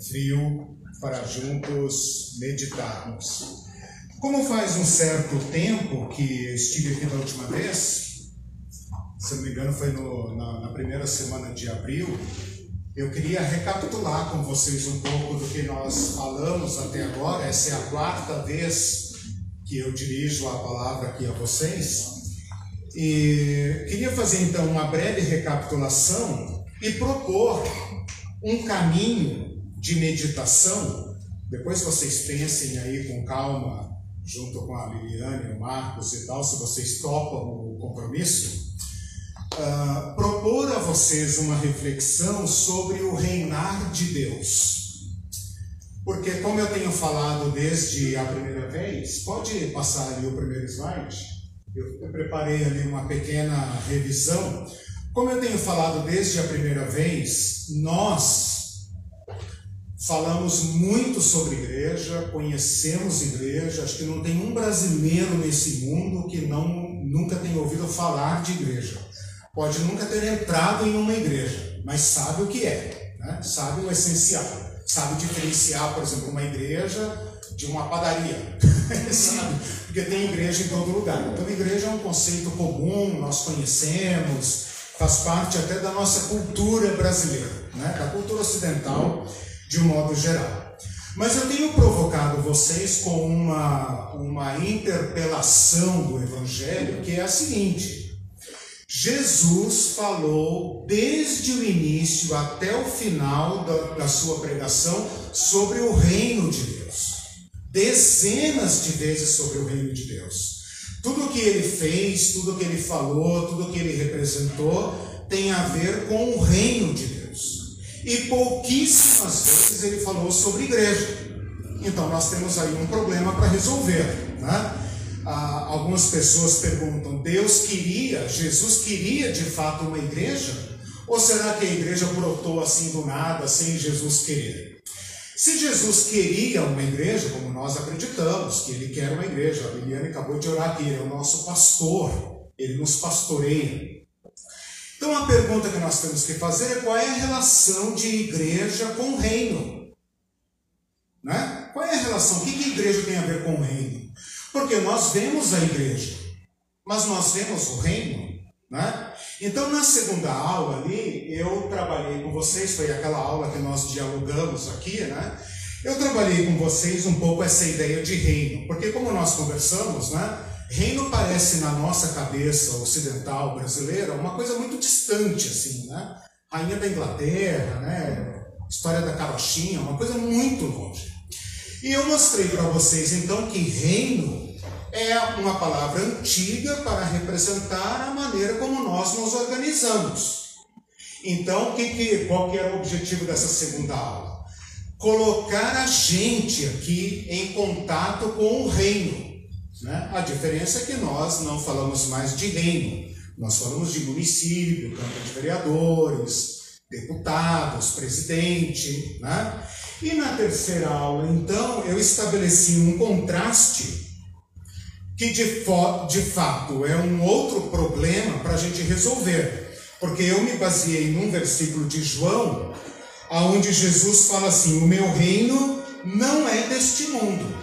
frio para juntos meditarmos. Como faz um certo tempo que estive aqui da última vez, se não me engano foi no, na, na primeira semana de abril, eu queria recapitular com vocês um pouco do que nós falamos até agora. Essa é a quarta vez que eu dirijo a palavra aqui a vocês. E queria fazer então uma breve recapitulação e propor um caminho de meditação. Depois vocês pensem aí com calma, junto com a Liliane, o Marcos e tal, se vocês topam o compromisso uh, propor a vocês uma reflexão sobre o reinar de Deus. Porque, como eu tenho falado desde a primeira vez, pode passar ali o primeiro slide? Eu, preparei ali uma pequena revisão. Como eu tenho falado desde a primeira vez, nós falamos muito sobre igreja, conhecemos igreja, acho que não tem um brasileiro nesse mundo que não nunca tenha ouvido falar de igreja pode nunca ter entrado em uma igreja, mas sabe o que é, né? sabe o essencial, sabe diferenciar, por exemplo, uma igreja de uma padaria, sabe? Porque tem igreja em todo lugar. Então, igreja é um conceito comum, nós conhecemos, faz parte até da nossa cultura brasileira, né? da cultura ocidental de um modo geral. Mas eu tenho provocado vocês com uma, uma interpelação do Evangelho que é a seguinte: Jesus falou desde o início até o final da, da, sua pregação sobre o reino de Deus. Dezenas de vezes sobre o reino de Deus. Tudo que ele fez, tudo que ele falou, tudo que ele representou tem a ver com o reino de Deus. E pouquíssimas vezes ele falou sobre igreja. Então nós temos aí um problema para resolver. Né? ah, algumas pessoas perguntam: Deus queria, Jesus queria de fato uma igreja? Ou será que a igreja brotou assim do nada, sem Jesus querer? Se Jesus queria uma igreja, como nós acreditamos, que Ele quer uma igreja, a Liliane acabou de orar aqui, Ele é o nosso pastor, Ele nos pastoreia. Então a pergunta que nós temos que fazer é qual é a relação de igreja com o reino? Né? Qual é a relação? O que, que a igreja tem a ver com o reino? Porque nós vemos a igreja, mas nós vemos o reino. Né? Então, na segunda aula ali, eu trabalhei com vocês, foi aquela aula que nós dialogamos aqui, né? Eu trabalhei com vocês um pouco essa ideia de reino, porque como nós conversamos, né? Reino parece na nossa cabeça ocidental brasileira uma coisa muito distante, assim, né? Rainha da Inglaterra, né? História da carochinha, uma coisa muito longe. E eu mostrei para vocês então que reino é uma palavra antiga para representar a maneira como nós nos organizamos. Então, que, que, qual que era o objetivo dessa segunda aula? Colocar a gente aqui em contato com o reino. Né? A diferença é que nós não falamos mais de reino, nós falamos de município, Câmara de Vereadores, deputados, presidente. Né? E na terceira aula, então, eu estabeleci um contraste que de, de fato é um outro problema para a gente resolver. Porque eu me baseei num versículo de João, onde Jesus fala assim: O meu reino não é deste mundo.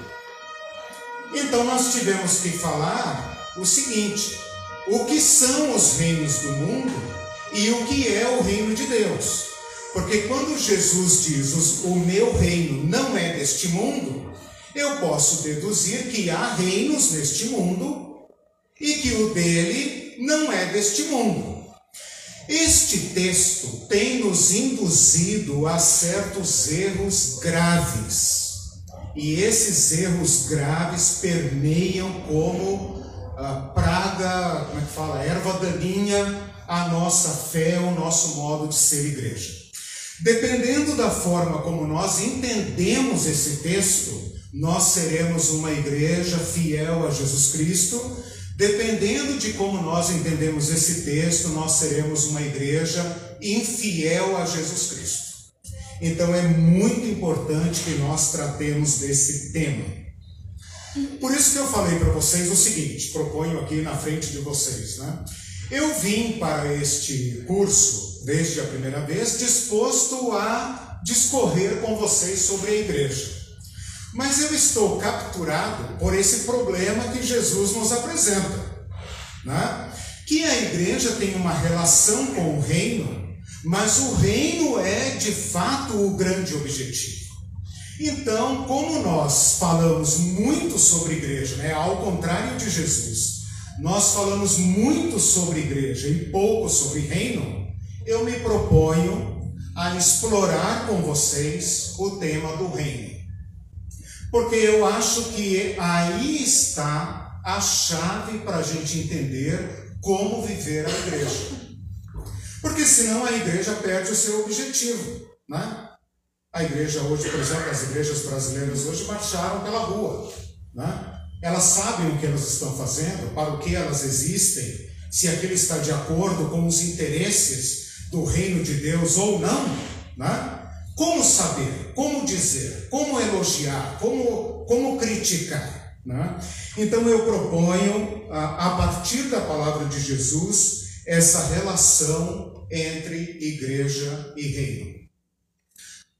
Então nós tivemos que falar o seguinte: o que são os reinos do mundo e o que é o reino de Deus. Porque quando Jesus diz o meu reino não é deste mundo, eu posso deduzir que há reinos neste mundo e que o dele não é deste mundo. Este texto tem nos induzido a certos erros graves. E esses erros graves permeiam como a praga, como é que fala, erva daninha a nossa fé, o nosso modo de ser igreja. Dependendo da forma como nós entendemos esse texto, nós seremos uma igreja fiel a Jesus Cristo. Dependendo de como nós entendemos esse texto, nós seremos uma igreja infiel a Jesus Cristo. Então é muito importante que nós tratemos desse tema. Por isso que eu falei para vocês o seguinte, proponho aqui na frente de vocês, né? Eu vim para este curso, desde a primeira vez, disposto a discorrer com vocês sobre a igreja. Mas eu estou capturado por esse problema que Jesus nos apresenta, né? que a igreja tem uma relação com o reino, mas o reino é de fato o grande objetivo. Então, como nós falamos muito sobre igreja, né? ao contrário de Jesus, nós falamos muito sobre igreja e pouco sobre reino, eu me proponho a explorar com vocês o tema do reino. Porque eu acho que aí está a chave para a gente entender como viver a igreja. Porque senão a igreja perde o seu objetivo. Né? A igreja hoje, por exemplo, as igrejas brasileiras hoje marcharam pela rua. Né? Elas sabem o que elas estão fazendo, para o que elas existem, se aquilo está de acordo com os interesses do reino de Deus ou não, né? Como saber, como dizer, como elogiar, como, como criticar. Né? Então eu proponho, a, a partir da palavra de Jesus, essa relação entre igreja e reino.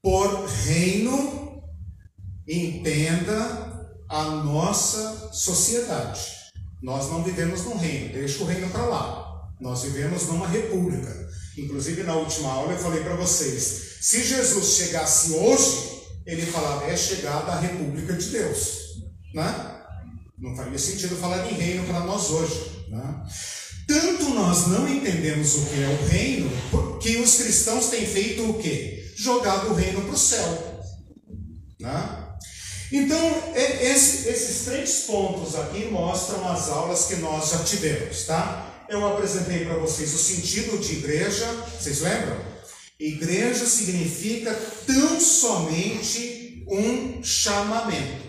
Por reino, entenda a nossa sociedade. Nós não vivemos num reino, deixa o reino para lá. Nós vivemos numa república. Inclusive, na última aula eu falei para vocês: se Jesus chegasse hoje, ele falava, é chegada a república de Deus. Né? Não faria sentido falar em reino para nós hoje. Né? Tanto nós não entendemos o que é o reino, que os cristãos têm feito o quê? Jogado o reino para o céu. Né? Então, esse, esses três pontos aqui mostram as aulas que nós já tivemos, tá? Eu apresentei para vocês o sentido de igreja, vocês lembram? Igreja significa tão somente um chamamento.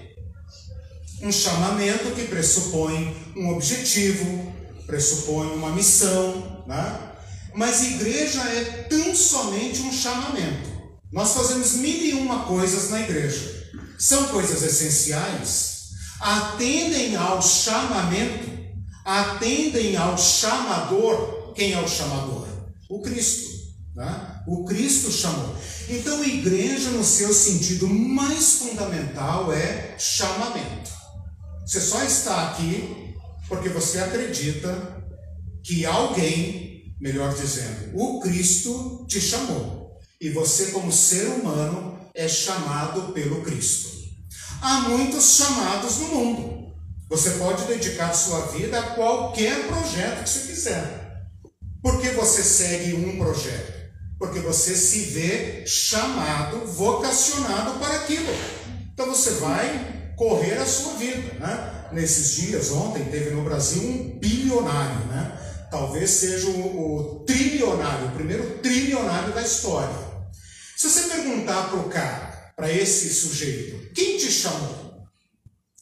Um chamamento que pressupõe um objetivo, pressupõe uma missão, né? Mas igreja é tão somente um chamamento. Nós fazemos mil e uma coisas na igreja são coisas essenciais, atendem ao chamamento, atendem ao chamador. Quem é o chamador? O Cristo. Né? O Cristo chamou. Então, igreja, no seu sentido mais fundamental, é chamamento. Você só está aqui porque você acredita que alguém, melhor dizendo, o Cristo te chamou. E você, como ser humano, é chamado pelo Cristo. Há muitos chamados no mundo. Você pode dedicar sua vida a qualquer projeto que você quiser. Por que você segue um projeto? Porque você se vê chamado, vocacionado para aquilo. Então você vai correr a sua vida. Né? Nesses dias, ontem, teve no Brasil um bilionário. Né? Talvez seja o, o trilionário, o primeiro trilionário da história. Se você perguntar para o cara, para esse sujeito, quem te chamou?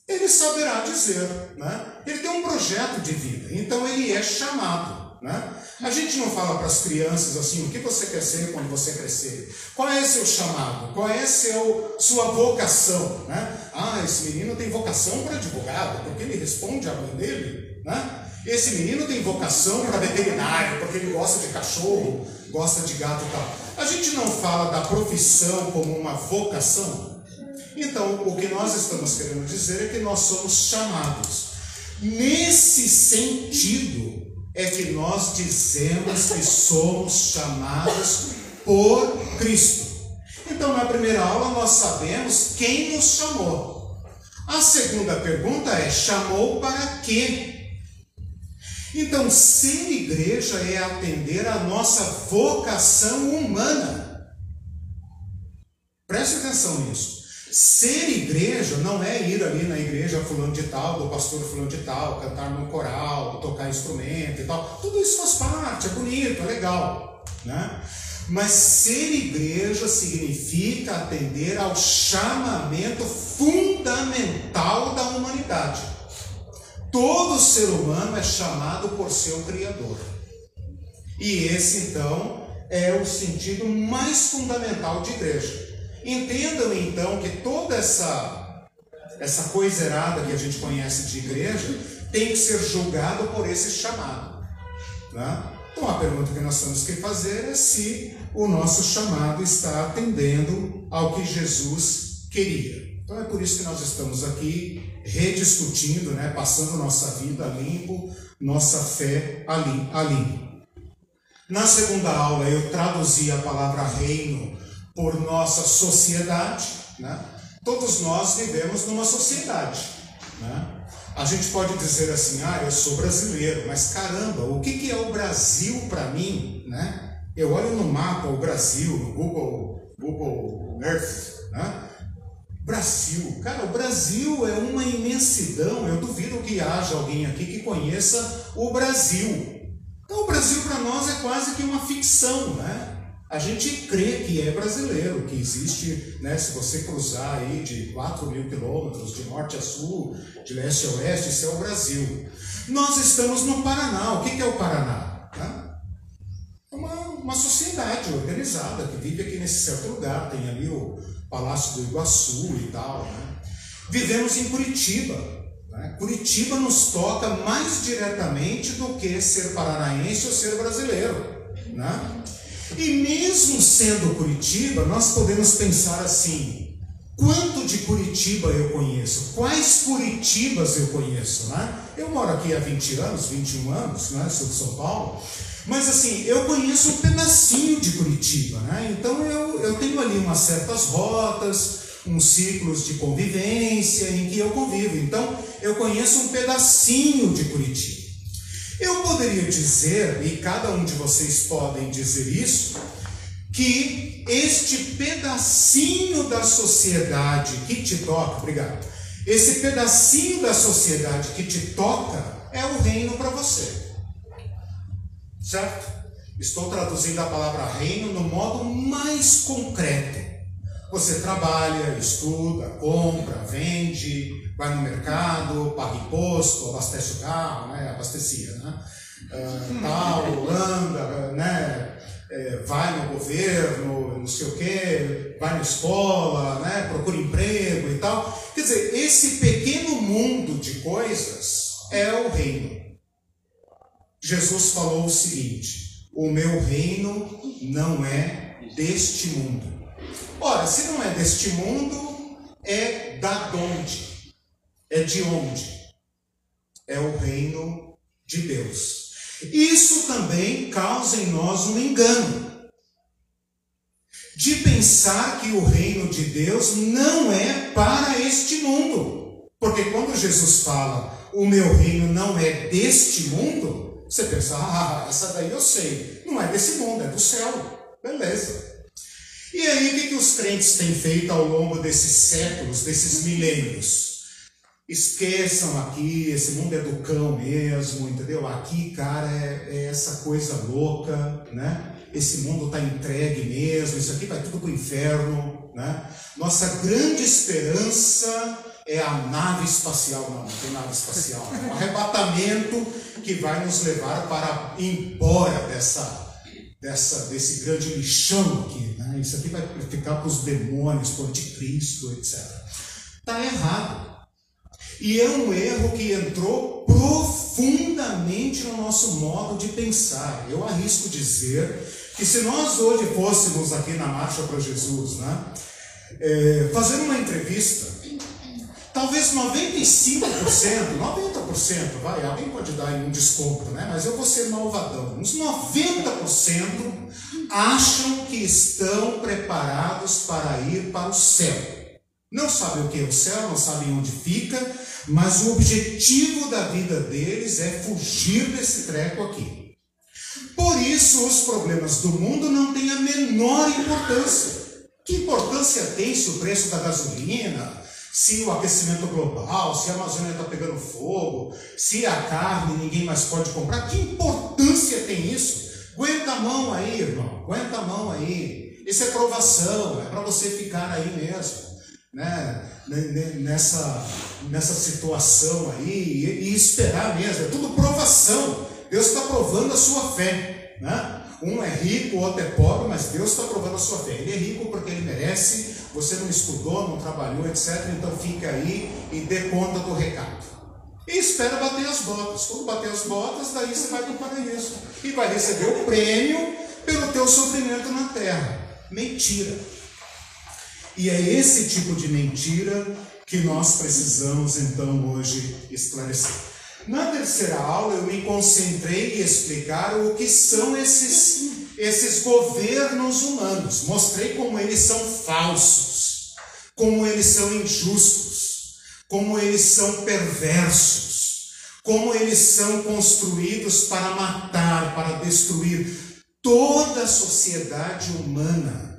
Ele saberá dizer, né? Ele tem um projeto de vida, então ele é chamado, né? A gente não fala para as crianças assim, o que você quer ser quando você crescer? Qual é seu chamado? Qual é seu, sua vocação? Né? Ah, esse menino tem vocação para advogado, porque ele responde à mãe dele, né? Esse menino tem vocação para veterinário, porque ele gosta de cachorro, gosta de gato e tal. A gente não fala da profissão como uma vocação. Então, o que nós estamos querendo dizer é que nós somos chamados. Nesse sentido, é que nós dizemos que somos chamados por Cristo. Então, na primeira aula, nós sabemos quem nos chamou. A segunda pergunta é: chamou para quê? Então, ser igreja é atender a nossa vocação humana. Preste atenção nisso. Ser igreja não é ir ali na igreja fulano de tal, do pastor fulano de tal, cantar no coral, tocar instrumento e tal. Tudo isso faz parte, é bonito, é legal. Né? Mas ser igreja significa atender ao chamamento fundamental da humanidade. Todo ser humano é chamado por seu Criador. E esse, então, é o sentido mais fundamental de igreja. Entendam, então, que toda essa, essa coisa errada que a gente conhece de igreja tem que ser julgado por esse chamado. Né? Então, a pergunta que nós temos que fazer é se o nosso chamado está atendendo ao que Jesus queria. Então é por isso que nós estamos aqui rediscutindo, né, passando nossa vida limpo, nossa fé ali, ali. Na segunda aula eu traduzi a palavra reino por nossa sociedade, né? Todos nós vivemos numa sociedade, né? A gente pode dizer assim, ah, eu sou brasileiro, mas caramba, o que, que é o Brasil para mim, né? Eu olho no mapa o Brasil, no Google, Google Earth, né? Brasil, cara, o Brasil é uma imensidão. Eu duvido que haja alguém aqui que conheça o Brasil. Então, o Brasil para nós é quase que uma ficção, né? A gente crê que é brasileiro, que existe, né, se você cruzar aí de 4 mil quilômetros, de norte a sul, de leste a oeste, isso é o Brasil. Nós estamos no Paraná. O que é o Paraná? É uma, uma sociedade organizada que vive aqui nesse certo lugar. Tem ali o Palácio do Iguaçu e tal. Né? Vivemos em Curitiba. Né? Curitiba nos toca mais diretamente do que ser paranaense ou ser brasileiro. Né? E mesmo sendo Curitiba, nós podemos pensar assim: quanto de Curitiba eu conheço? Quais Curitibas eu conheço? Né? Eu moro aqui há 20 anos, 21 anos, né? sou de São Paulo. Mas assim, eu conheço um pedacinho de Curitiba, né? Então eu, eu tenho ali umas certas rotas, uns ciclos de convivência em que eu convivo. Então eu conheço um pedacinho de Curitiba. Eu poderia dizer, e cada um de vocês podem dizer isso, que este pedacinho da sociedade que te toca, obrigado, esse pedacinho da sociedade que te toca é o reino para você. Certo? Estou traduzindo a palavra reino no modo mais concreto. Você trabalha, estuda, compra, vende, vai no mercado, paga imposto, abastece o carro, né? abastecia, né? Uh, tal, anda, né? É, vai no governo, não sei o quê, vai na escola, né? procura emprego e tal. Quer dizer, esse pequeno mundo de coisas é o reino. Jesus falou o seguinte: o meu reino não é deste mundo. Ora, se não é deste mundo, é da onde? É de onde? É o reino de Deus. Isso também causa em nós um engano. De pensar que o reino de Deus não é para este mundo. Porque quando Jesus fala, o meu reino não é deste mundo, você pensa, ah, essa daí eu sei. Não é desse mundo, é do céu. Beleza. E aí, o que, que os crentes têm feito ao longo desses séculos, desses milênios? Esqueçam aqui, esse mundo é do cão mesmo, entendeu? Aqui, cara, é, é essa coisa louca, né? Esse mundo está entregue mesmo, isso aqui vai tudo para o inferno, né? Nossa grande esperança é a nave espacial, não, não tem nave espacial, é um arrebatamento que vai nos levar para embora dessa dessa, desse grande lixão aqui. Né? Isso aqui vai ficar para os demônios, para o anticristo, etc. Está errado. E é um erro que entrou profundamente no nosso modo de pensar. Eu arrisco dizer que se nós hoje fôssemos aqui na Marcha para Jesus, né, é, fazendo uma entrevista Talvez 95%, 90%, vai, alguém pode dar um desconto, né? Mas eu vou ser malvadão. Uns 90% acham que estão preparados para ir para o céu. Não sabem o que é o céu, não sabem onde fica, mas o objetivo da vida deles é fugir desse treco aqui. Por isso, os problemas do mundo não têm a menor importância. Que importância tem se o preço da gasolina, se o aquecimento global, se a Amazônia está pegando fogo, se a carne ninguém mais pode comprar, que importância tem isso? Aguenta a mão aí, irmão, aguenta a mão aí. Isso é provação, é para você ficar aí mesmo, né? Nessa, nessa situação aí e, esperar mesmo, é tudo provação. Deus está provando a sua fé, né? Um é rico, o outro é pobre, mas Deus está provando a sua fé. Ele é rico porque ele merece, você não estudou, não trabalhou, etc. Então fica aí e dê conta do recado. E espera bater as botas. Quando bater as botas, daí você vai para o paraíso. E vai receber o prêmio pelo teu sofrimento na terra. Mentira. E é esse tipo de mentira que nós precisamos então hoje esclarecer. Na terceira aula eu me concentrei em explicar o que são esses, esses governos humanos. Mostrei como eles são falsos, como eles são injustos, como eles são perversos, como eles são construídos para matar, para destruir toda a sociedade humana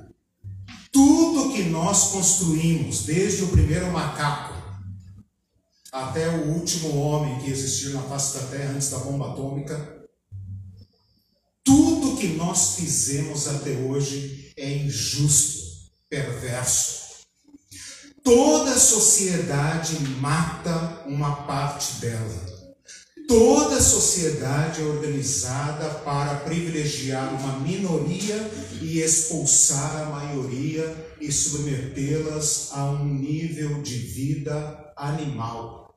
tudo que nós construímos, desde o primeiro macaco até o último homem que existiu na face da Terra antes da bomba atômica, que nós fizemos até hoje é injusto, perverso. Toda sociedade mata uma parte dela. Toda sociedade é organizada para privilegiar uma minoria e expulsar a maioria e submetê-las a um nível de vida animal.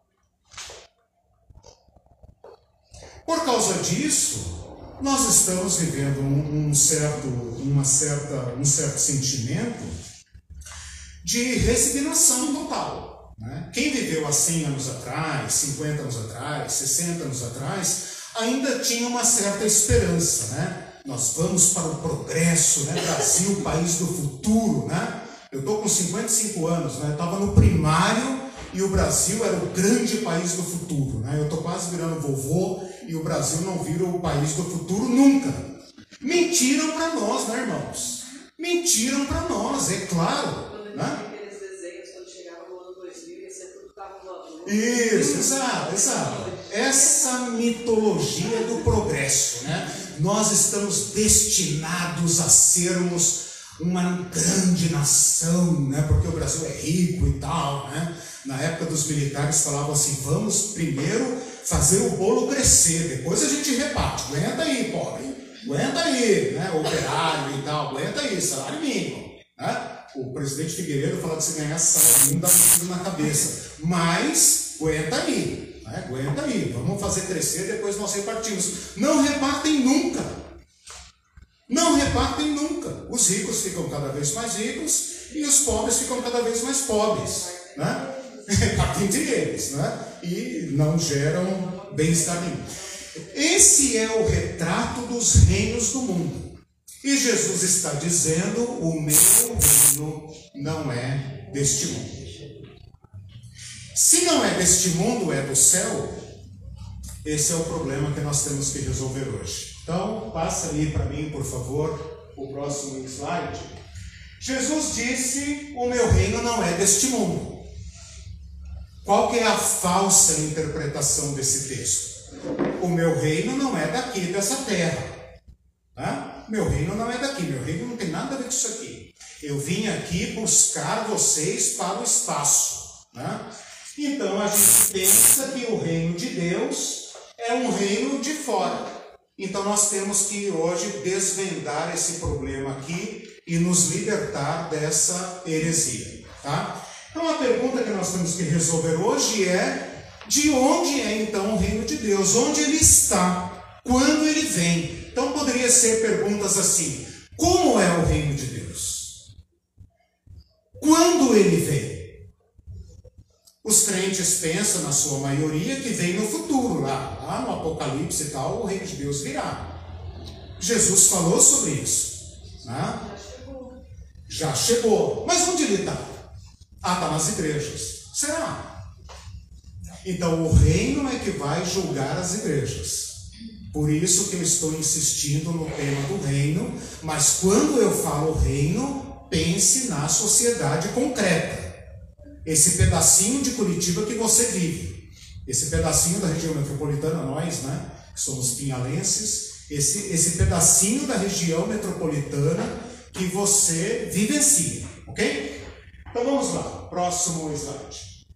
Por causa disso, nós estamos vivendo um, um certo, uma certa, um certo sentimento de resignação total. Né? Quem viveu há 100 anos atrás, 50 anos atrás, 60 anos atrás, ainda tinha uma certa esperança. Né? Nós vamos para o progresso, né? Brasil, país do futuro. Né? Eu estou com 55 anos, né? estava no primário e o Brasil era o grande país do futuro. Né? Eu estou quase virando vovô e o Brasil não vira o país do futuro nunca. Mentiram para nós, né, irmãos? Mentiram para nós, é claro. Né? Isso, exato, exato. Essa mitologia do progresso, né? Nós estamos destinados a sermos uma grande nação, né? Porque o Brasil é rico e tal, né? Na época dos militares falavam assim: vamos primeiro fazer o bolo crescer, depois a gente reparte. Aguenta aí, pobre. Aguenta aí, né? Operário e tal, aguenta aí, salário mínimo. Né? O presidente Figueiredo fala que se ganhar salário mínimo dá um na cabeça. Mas aguenta aí, né? aguenta aí, vamos fazer crescer, depois nós repartimos. Não repartem nunca. Não repartem nunca. Os ricos ficam cada vez mais ricos e os pobres ficam cada vez mais pobres. Né? Repartem entre eles né? E não geram bem-estar nenhum. Esse é o retrato dos reinos do mundo. E Jesus está dizendo: o meu reino não é deste mundo. Se não é deste mundo, é do céu, esse é o problema que nós temos que resolver hoje. Então, passa aí para mim, por favor, o próximo slide. Jesus disse: O meu reino não é deste mundo. Qual é a falsa interpretação desse texto? O meu reino não é daqui, dessa terra. Meu reino não é daqui, meu reino não tem nada a ver com isso aqui. Eu vim aqui buscar vocês para o espaço. Né? Então a gente pensa que o reino de Deus é um reino de fora. Então nós temos que hoje desvendar esse problema aqui e nos libertar dessa heresia, tá? Então a pergunta que nós temos que resolver hoje é: de onde é então o reino de Deus? Onde ele está? Quando ele vem? Então poderia ser perguntas assim: como é o reino de Deus? Quando ele vem? Os crentes pensam, na sua maioria, que vem no futuro, lá, lá no Apocalipse e tal, o reino de Deus virá. Jesus falou sobre isso. Né? Já chegou. Mas onde ele está? Ah, está nas igrejas. Será? Então o reino é que vai julgar as igrejas. Por isso que eu estou insistindo no tema do reino, mas quando eu falo reino, pense na sociedade concreta esse pedacinho de Curitiba que você vive, esse pedacinho da região metropolitana, nós, né, que somos pinhalenses, esse, esse pedacinho da região metropolitana que você vivencia, ok? Então vamos lá, próximo slide.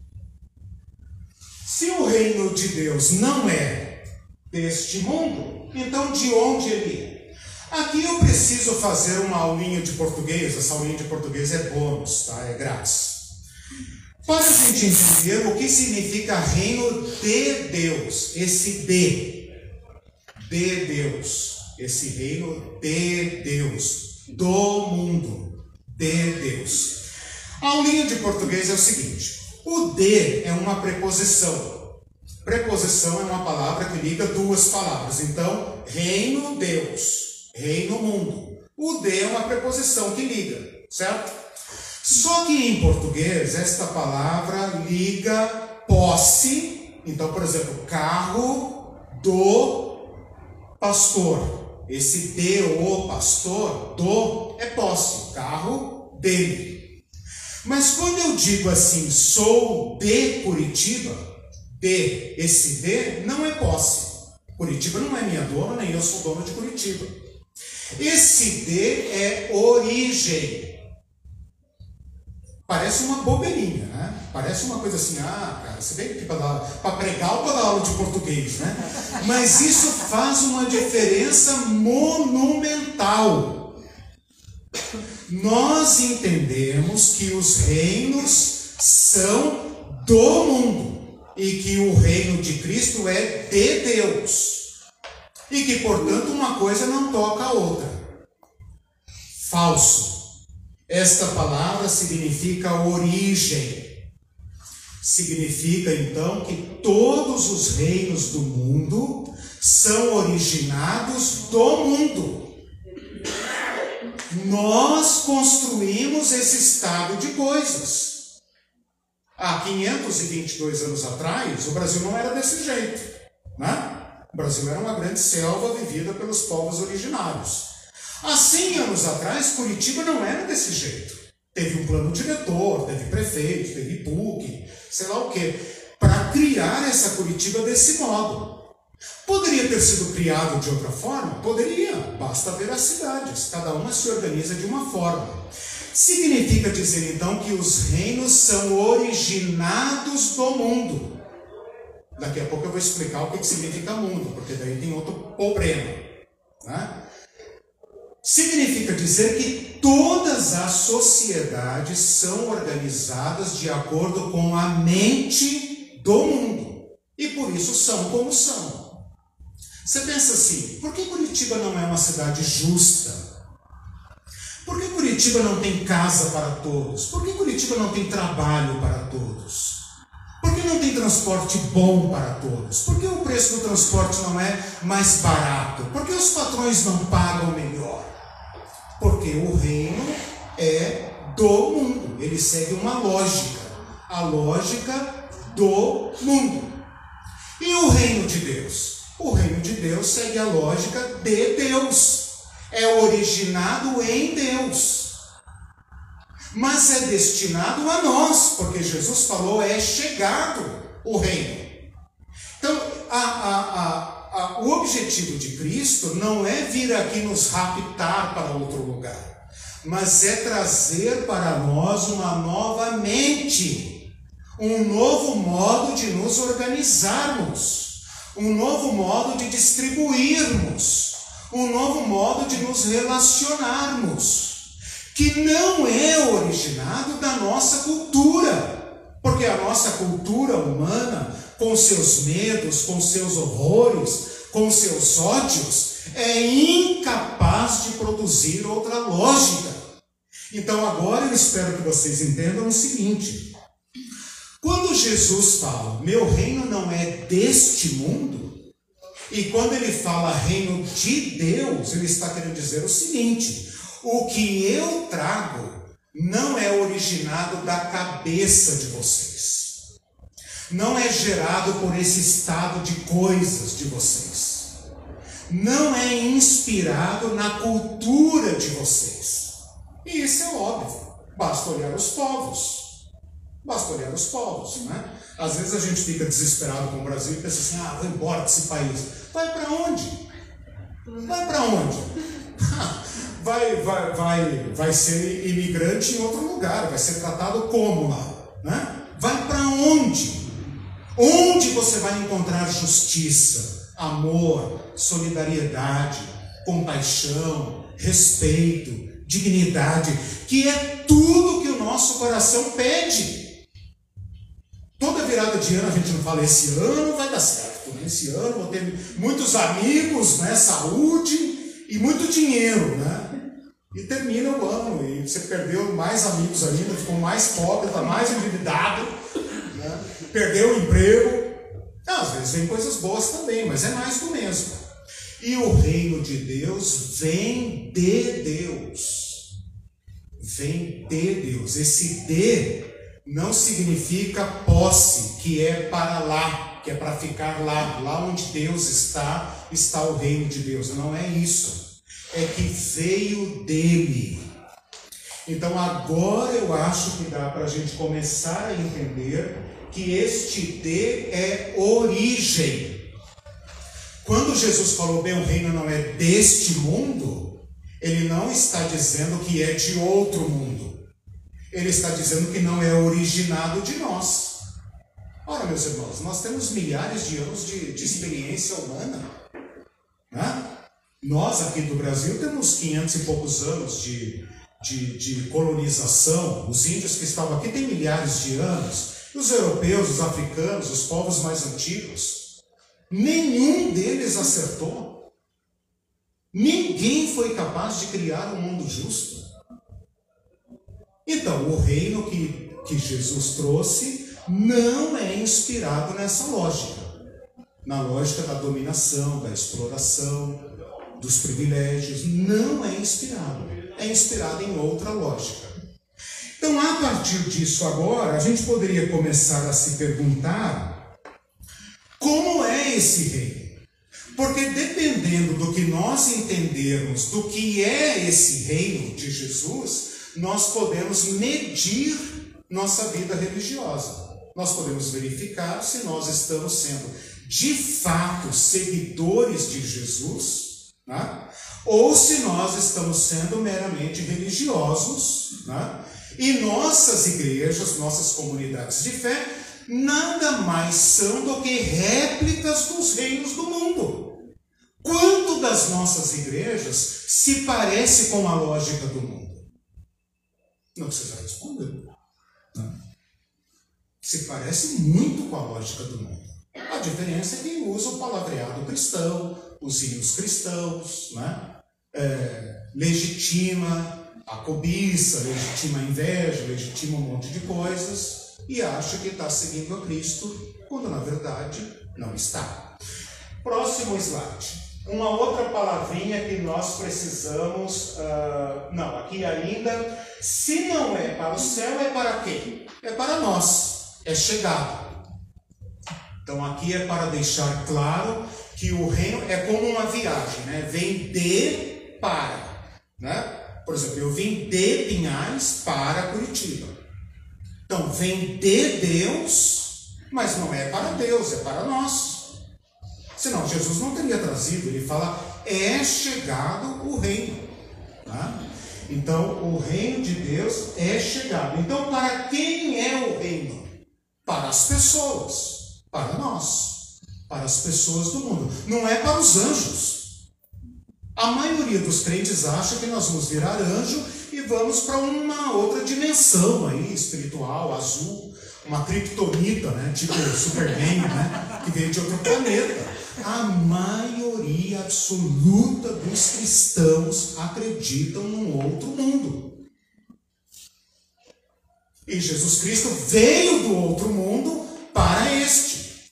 Se o reino de Deus não é deste mundo, então de onde ele é? Aqui eu preciso fazer uma aulinha de português, essa aulinha de português é bônus, tá? É grátis. Para a gente entender o que significa reino de Deus, esse de, de Deus. esse reino de Deus, do mundo, de Deus. A aulinha de português é o seguinte: o de é uma preposição. Preposição é uma palavra que liga duas palavras. Então, reino Deus, reino mundo. O de é uma preposição que liga, certo? Só que em português, esta palavra liga posse. Então, por exemplo, carro do pastor. Esse de o pastor, do é posse, carro dele. Mas quando eu digo assim, sou de Curitiba, de esse de não é posse. Curitiba não é minha dona, nem eu sou dono de Curitiba. Esse de é origem. Parece uma bobeirinha, né? Parece uma coisa assim, ah, cara, você vem aqui para pregar ou para dar aula de português, né? Mas isso faz uma diferença monumental. Nós entendemos que os reinos são do mundo e que o reino de Cristo é de Deus. E que, portanto, uma coisa não toca a outra. Falso. Esta palavra significa origem. Significa então que todos os reinos do mundo são originados do mundo. Nós construímos esse estado de coisas. Há 522 anos atrás, o Brasil não era desse jeito. Né? O Brasil era uma grande selva vivida pelos povos originários. Há 100 anos atrás, Curitiba não era desse jeito. Teve um plano diretor, teve prefeito, teve PUC, sei lá o quê, para criar essa Curitiba desse modo. Poderia ter sido criado de outra forma? Poderia, basta ver as cidades, cada uma se organiza de uma forma. Significa dizer então que os reinos são originados do mundo. Daqui a pouco eu vou explicar o que significa mundo, porque daí tem outro problema. Né? Significa dizer que todas as sociedades são organizadas de acordo com a mente do mundo. E por isso são como são. Você pensa assim: por que Curitiba não é uma cidade justa? Por que Curitiba não tem casa para todos? Por que Curitiba não tem trabalho para todos? Por que não tem transporte bom para todos? Por que o preço do transporte não é mais barato? Por que os patrões não pagam melhor? Porque o reino é do mundo, ele segue uma lógica, a lógica do mundo. E o reino de Deus? O reino de Deus segue a lógica de Deus, é originado em Deus. Mas é destinado a nós, porque Jesus falou: é chegado o reino. Então, a, a, a, o objetivo de Cristo não é vir aqui nos raptar para outro lugar, mas é trazer para nós uma nova mente, um novo modo de nos organizarmos, um novo modo de distribuirmos, um novo modo de nos relacionarmos, que não é originado da nossa cultura. Porque a nossa cultura humana com seus medos, com seus horrores, com seus ódios, é incapaz de produzir outra lógica. Então agora eu espero que vocês entendam o seguinte: quando Jesus fala, meu reino não é deste mundo, e quando ele fala reino de Deus, ele está querendo dizer o seguinte: o que eu trago não é originado da cabeça de vocês não é gerado por esse estado de coisas de vocês. Não é inspirado na cultura de vocês. E isso é óbvio. Basta olhar os povos. Basta olhar os povos, né? Às vezes a gente fica desesperado com o Brasil e pensa assim: ah, vou embora desse país. Vai para onde? Vai para onde? vai, vai, vai, vai ser imigrante em outro lugar, vai ser tratado como lá, né? Vai para onde? Onde você vai encontrar justiça, amor, solidariedade, compaixão, respeito, dignidade, que é tudo que o nosso coração pede. Toda virada de ano a gente não fala, esse ano vai dar certo, né? esse ano vou ter muitos amigos, né? saúde, e muito dinheiro, né? E termina o ano e você perdeu mais amigos ainda, ficou mais pobre, está mais endividado, né? perdeu o emprego. Às vezes vem coisas boas também, mas é mais do mesmo. E o reino de Deus vem de Deus. Vem de Deus. Esse de não significa posse, que é para lá, que é para ficar lá. Lá onde Deus está, está o reino de Deus. Não é isso é que veio dele. Então agora eu acho que dá para a gente começar a entender que este D é origem. Quando Jesus falou, bem, o reino não é deste mundo, ele não está dizendo que é de outro mundo. Ele está dizendo que não é originado de nós. Ora, meus irmãos, nós temos milhares de anos de, de experiência humana. Né? Nós aqui do Brasil temos 500 e poucos anos de, de, de, colonização. Os índios que estavam aqui têm milhares de anos. Os europeus, os africanos, os povos mais antigos. Nenhum deles acertou. Ninguém foi capaz de criar um mundo justo. Então, o reino que, que Jesus trouxe não é inspirado nessa lógica na lógica da dominação, da exploração, dos privilégios, não é inspirado. É inspirado em outra lógica. Então, a partir disso agora, a gente poderia começar a se perguntar como é esse reino. Porque dependendo do que nós entendermos do que é esse reino de Jesus, nós podemos medir nossa vida religiosa. Nós podemos verificar se nós estamos sendo de fato seguidores de Jesus né? ou se nós estamos sendo meramente religiosos, né? e nossas igrejas, nossas comunidades de fé, nada mais são do que réplicas dos reinos do mundo. Quanto das nossas igrejas se parece com a lógica do mundo? Não precisa responder. Né? Se parece muito com a lógica do mundo. A diferença é que usa o palavreado cristão, os hinos cristãos, né? É, legitima a cobiça, legitima a inveja, legitima um monte de coisas e acha que está seguindo a Cristo, quando na verdade não está. Próximo slide. Uma outra palavrinha que nós precisamos. Uh, não, aqui ainda. Se não é para o céu, é para quem? É para nós. É chegado. Então aqui é para deixar claro que o reino é como uma viagem, né? Vem de para, né? Por exemplo, eu vim de Pinhais para Curitiba. Então, vem de Deus, mas não é para Deus, é para nós. Senão, Jesus não teria trazido. Ele fala, é chegado o reino. Tá? Então, o reino de Deus é chegado. Então, para quem é o reino? Para as pessoas, para nós para as pessoas do mundo, não é para os anjos. A maioria dos crentes acha que nós vamos virar anjo e vamos para uma outra dimensão aí, espiritual, azul, uma criptonita, né? Tipo Superman, né? Que veio de outro planeta. A maioria absoluta dos cristãos acreditam num outro mundo. E Jesus Cristo veio do outro mundo para este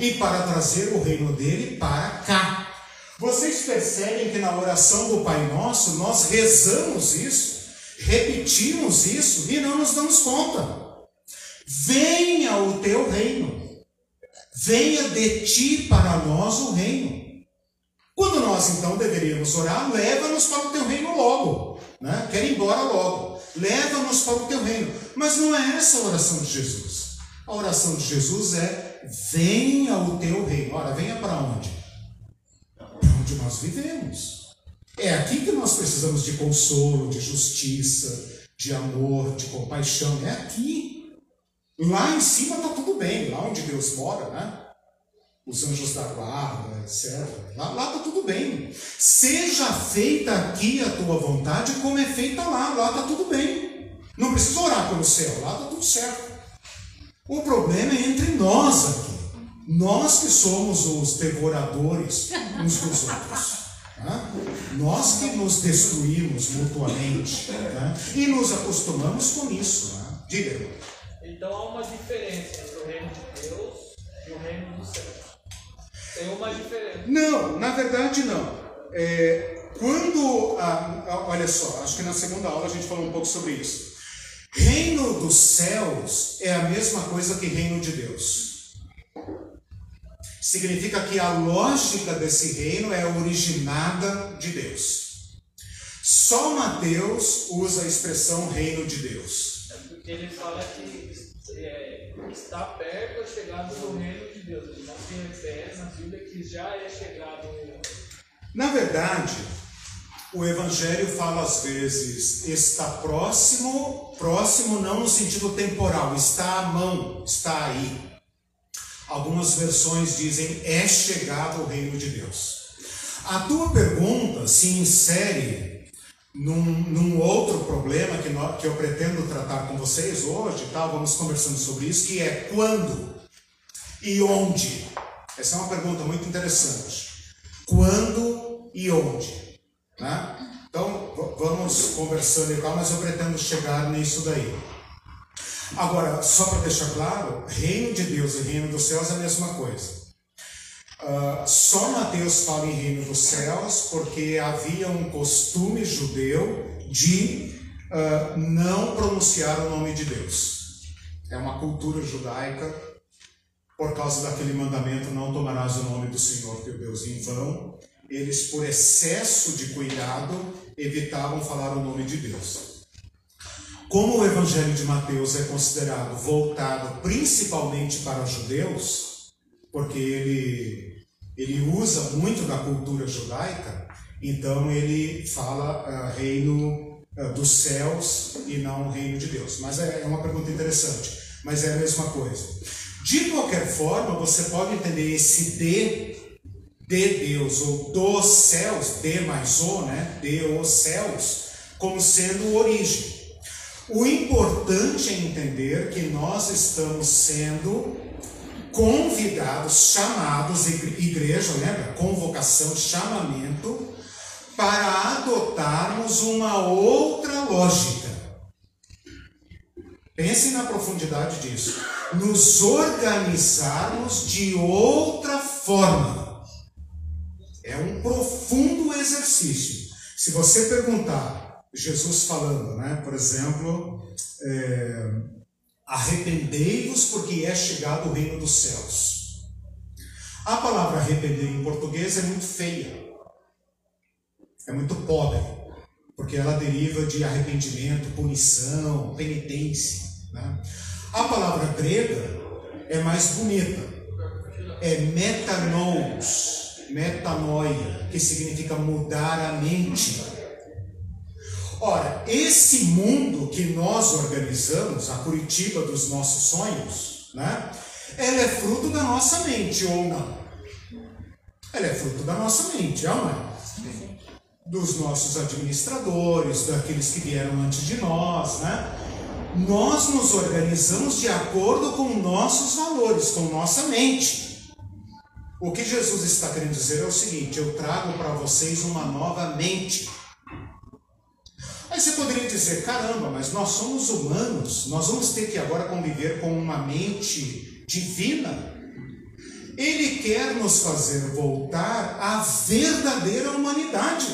e para trazer o reino dele para cá. Vocês percebem que na oração do Pai Nosso nós rezamos isso, repetimos isso e não nos damos conta. Venha o teu reino, venha de ti para nós o reino. Quando nós então deveríamos orar, leva-nos para o teu reino logo, né? quer ir embora logo, leva-nos para o teu reino. Mas não é essa a oração de Jesus. A oração de Jesus é venha o teu reino. Ora, venha para onde? Para onde nós vivemos. É aqui que nós precisamos de consolo, de justiça, de amor, de compaixão. É aqui. Lá em cima está tudo bem, lá onde Deus mora, né? Os anjos da guarda, etc. Lá está tudo bem. Seja feita aqui a tua vontade como é feita lá. Lá está tudo bem. Não precisa orar pelo céu, lá está tudo certo. O problema é entre nós aqui. Nós que somos os devoradores uns dos outros. Né? Nós que nos destruímos mutuamente né? e nos acostumamos com isso. Né? Diga. Então há uma diferença entre o reino de Deus e o reino do céu. Tem uma diferença. Não, na verdade não. É, quando. Ah, olha só, acho que na segunda aula a gente falou um pouco sobre isso. Reino dos céus é a mesma coisa que reino de Deus. Significa que a lógica desse reino é originada de Deus. Só Mateus usa a expressão reino de Deus. Porque ele fala que é, está perto a chegada do reino de Deus. Ele não se refere na Bíblia que já é chegado o reino. Na verdade, o Evangelho fala às vezes está próximo, próximo não no sentido temporal, está à mão, está aí. Algumas versões dizem é chegado o reino de Deus. A tua pergunta se insere num, num outro problema que, nós, que eu pretendo tratar com vocês hoje, tá? vamos conversando sobre isso, que é quando e onde. Essa é uma pergunta muito interessante. Quando e onde? Né? Então, vamos conversando e tal, mas eu pretendo chegar nisso daí. Agora, só para deixar claro, reino de Deus e reino dos céus é a mesma coisa. Uh, só Mateus fala em reino dos céus porque havia um costume judeu de uh, não pronunciar o nome de Deus. É uma cultura judaica, por causa daquele mandamento: não tomarás o nome do Senhor teu Deus em vão eles, por excesso de cuidado, evitavam falar o nome de Deus. Como o Evangelho de Mateus é considerado voltado principalmente para judeus, porque ele, ele usa muito da cultura judaica, então ele fala uh, reino uh, dos céus e não reino de Deus. Mas é, é uma pergunta interessante, mas é a mesma coisa. De qualquer forma, você pode entender esse de de Deus, ou dos céus, de mais o, né? De os céus, como sendo origem. O importante é entender que nós estamos sendo convidados, chamados, igreja, lembra? Convocação, chamamento, para adotarmos uma outra lógica. Pensem na profundidade disso. Nos organizarmos de outra forma. É um profundo exercício. Se você perguntar, Jesus falando, né, por exemplo, é, arrependei-vos porque é chegado o reino dos céus. A palavra arrepender em português é muito feia, é muito pobre, porque ela deriva de arrependimento, punição, penitência. Né? A palavra grega é mais bonita, é metanous metanoia, que significa mudar a mente. Ora, esse mundo que nós organizamos, a Curitiba dos nossos sonhos, né? Ela é fruto da nossa mente ou não? Ela é fruto da nossa mente, é ou não é? Dos nossos administradores, daqueles que vieram antes de nós, né? Nós nos organizamos de acordo com nossos valores, com nossa mente. O que Jesus está querendo dizer é o seguinte: eu trago para vocês uma nova mente. Aí você poderia dizer: caramba, mas nós somos humanos, nós vamos ter que agora conviver com uma mente divina. Ele quer nos fazer voltar à verdadeira humanidade.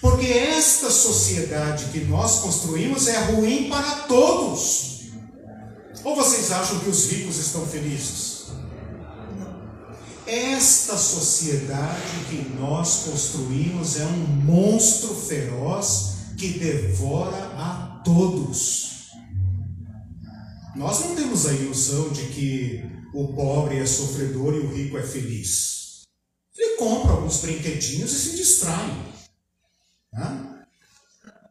Porque esta sociedade que nós construímos é ruim para todos. Ou vocês acham que os ricos estão felizes? Esta sociedade que nós construímos é um monstro feroz que devora a todos. Nós não temos a ilusão de que o pobre é sofredor e o rico é feliz. Ele compra alguns brinquedinhos e se distrai. Né?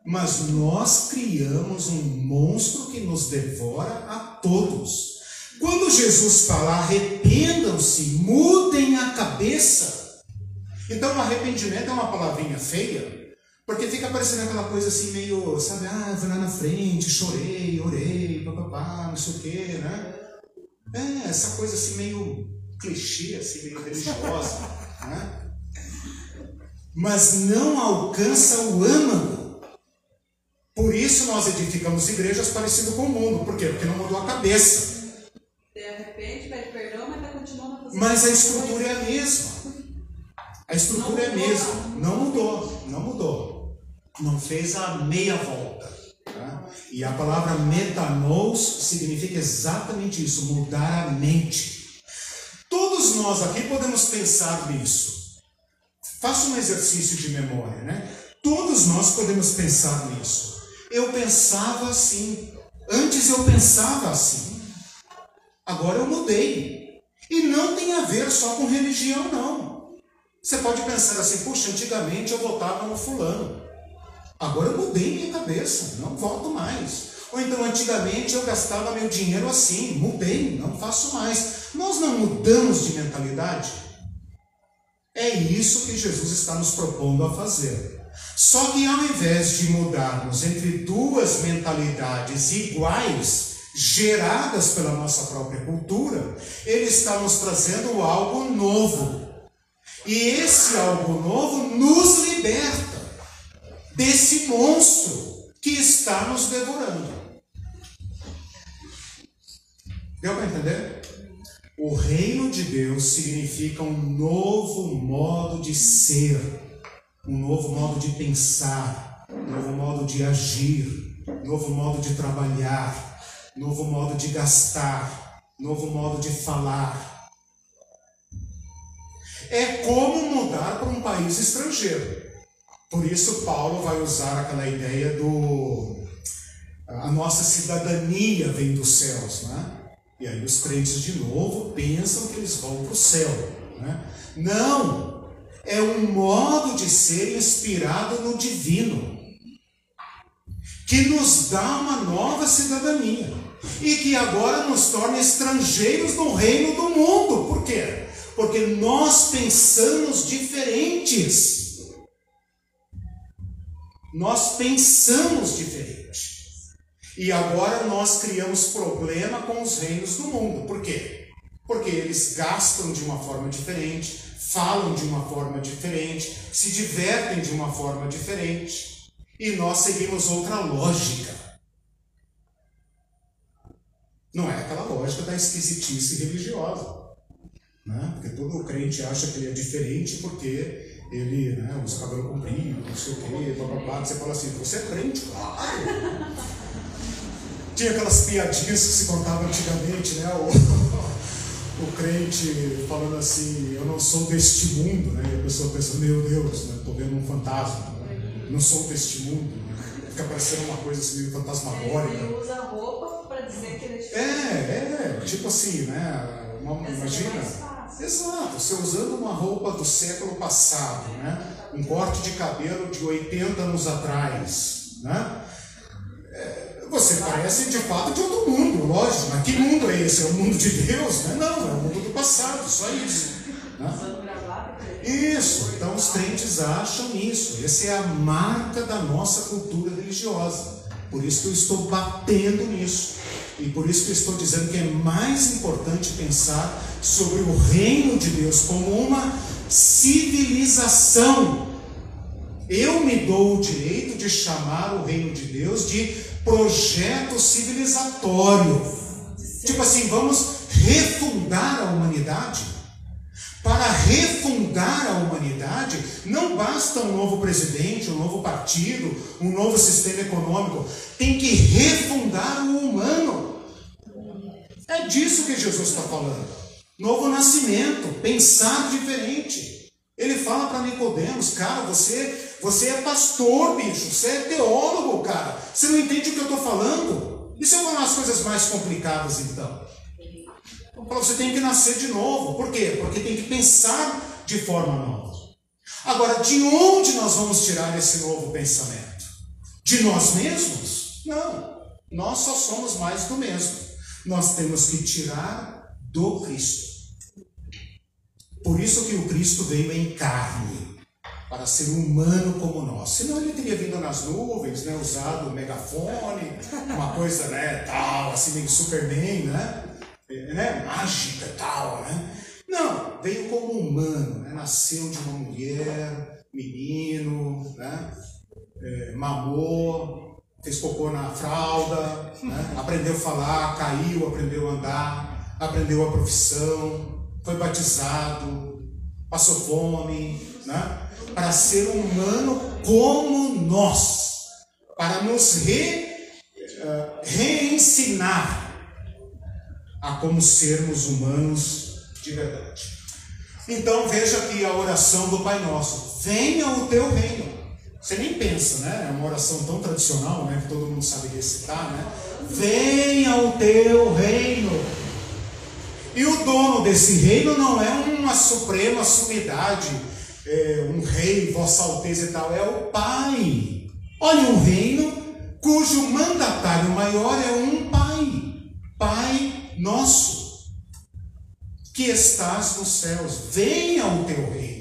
Mas nós criamos um monstro que nos devora a todos. Quando Jesus fala arrependam-se, mudem a cabeça. Então, arrependimento é uma palavrinha feia, porque fica parecendo aquela coisa assim, meio, sabe, ah, fui lá na frente, chorei, orei, papapá, não sei o quê, né? É, essa coisa assim, meio clichê, assim, meio religiosa, né? mas não alcança o âmago. Por isso nós edificamos igrejas parecidas com o mundo. Por quê? Porque não mudou a cabeça. De repente, pede perdão, mas está continuando a fazer Mas a estrutura é a mesma. A estrutura é a mesma. Não mudou, não mudou. Não fez a meia volta. Tá? E a palavra metanous significa exatamente isso, mudar a mente. Todos nós aqui podemos pensar nisso. Faça um exercício de memória, né? Todos nós podemos pensar nisso. Eu pensava assim. Antes eu pensava assim. Agora eu mudei. E não tem a ver só com religião, não. Você pode pensar assim, puxa, antigamente eu votava no fulano. Agora eu mudei minha cabeça, não voto mais. Ou então, antigamente eu gastava meu dinheiro assim, mudei, não faço mais. Nós não mudamos de mentalidade? É isso que Jesus está nos propondo a fazer. Só que ao invés de mudarmos entre duas mentalidades iguais, geradas pela nossa própria cultura, ele está nos trazendo algo novo. E esse algo novo nos liberta desse monstro que está nos devorando. Deu para entender? O reino de Deus significa um novo modo de ser, um novo modo de pensar, um novo modo de agir, um novo modo de trabalhar, um novo modo de gastar, um novo modo de falar. É como mudar para um país estrangeiro. Por isso, Paulo vai usar aquela ideia do. A nossa cidadania vem dos céus, né? E aí os crentes de novo pensam que eles vão para o céu. Né? Não! É um modo de ser inspirado no divino, que nos dá uma nova cidadania e que agora nos torna estrangeiros no reino do mundo. Por quê? Porque nós pensamos diferentes. Nós pensamos diferente. E agora nós criamos problema com os reinos do mundo. Por quê? Porque eles gastam de uma forma diferente, falam de uma forma diferente, se divertem de uma forma diferente. E nós seguimos outra lógica. Não é aquela lógica da esquisitice religiosa. Né? Porque todo crente acha que ele é diferente porque ele né, usa cabelo comprido, não sei o quê, blá. Você fala assim, você é crente, claro. Tinha aquelas piadinhas que se contavam antigamente, né? O, o crente falando assim, eu não sou deste mundo, né? E a pessoa pensa, meu Deus, né? Estou vendo um fantasma, né? não sou deste mundo. Né? Fica parecendo uma coisa assim, meio fantasmagórica. Ele usa roupa para dizer que ele é É, é, tipo assim, né? Uma, é imagina. Exato, você usando uma roupa do século passado, né? Um corte de cabelo de 80 anos atrás, né? É, Você parece de fato de outro mundo, lógico, mas que mundo é esse? É o mundo de Deus? Né? Não, é o mundo do passado, só isso. Né? Isso, então os crentes acham isso. Essa é a marca da nossa cultura religiosa. Por isso que eu estou batendo nisso. E por isso que eu estou dizendo que é mais importante pensar sobre o reino de Deus como uma civilização. Eu me dou o direito de chamar o reino de Deus de projeto civilizatório. Tipo assim, vamos refundar a humanidade. Para refundar a humanidade, não basta um novo presidente, um novo partido, um novo sistema econômico. Tem que refundar o humano. É disso que Jesus está falando. Novo nascimento, pensar diferente. Ele fala para Nicodemos, cara, você, você é pastor, bicho, você é teólogo, cara. Você não entende o que eu estou falando? E se eu falar as coisas mais complicadas então? Você tem que nascer de novo. Por quê? Porque tem que pensar de forma nova. Agora, de onde nós vamos tirar esse novo pensamento? De nós mesmos? Não. Nós só somos mais do mesmo. Nós temos que tirar do Cristo. Por isso que o Cristo veio em carne, para ser humano como nós. Senão ele teria vindo nas nuvens, né, usado o megafone, uma coisa, né, tal, assim meio Superman, né? Né, mágica e tal, né? Não, veio como humano, né? nasceu de uma mulher, menino, né? É, mamou, fez cocô na fralda, né? aprendeu a falar, caiu, aprendeu a andar, aprendeu a profissão, foi batizado, passou fome, né? para ser humano como nós, para nos re, uh, reensinar a como sermos humanos de verdade. Então veja aqui a oração do Pai Nosso: Venha o teu reino. Você nem pensa, né? É uma oração tão tradicional, né? Que todo mundo sabe recitar, né? Venha o teu reino. E o dono desse reino não é uma suprema sumidade, é, um rei, vossa alteza e tal, é o Pai. Olha um reino cujo mandatário maior é um Pai, Pai nosso, que estás nos céus, venha o teu reino.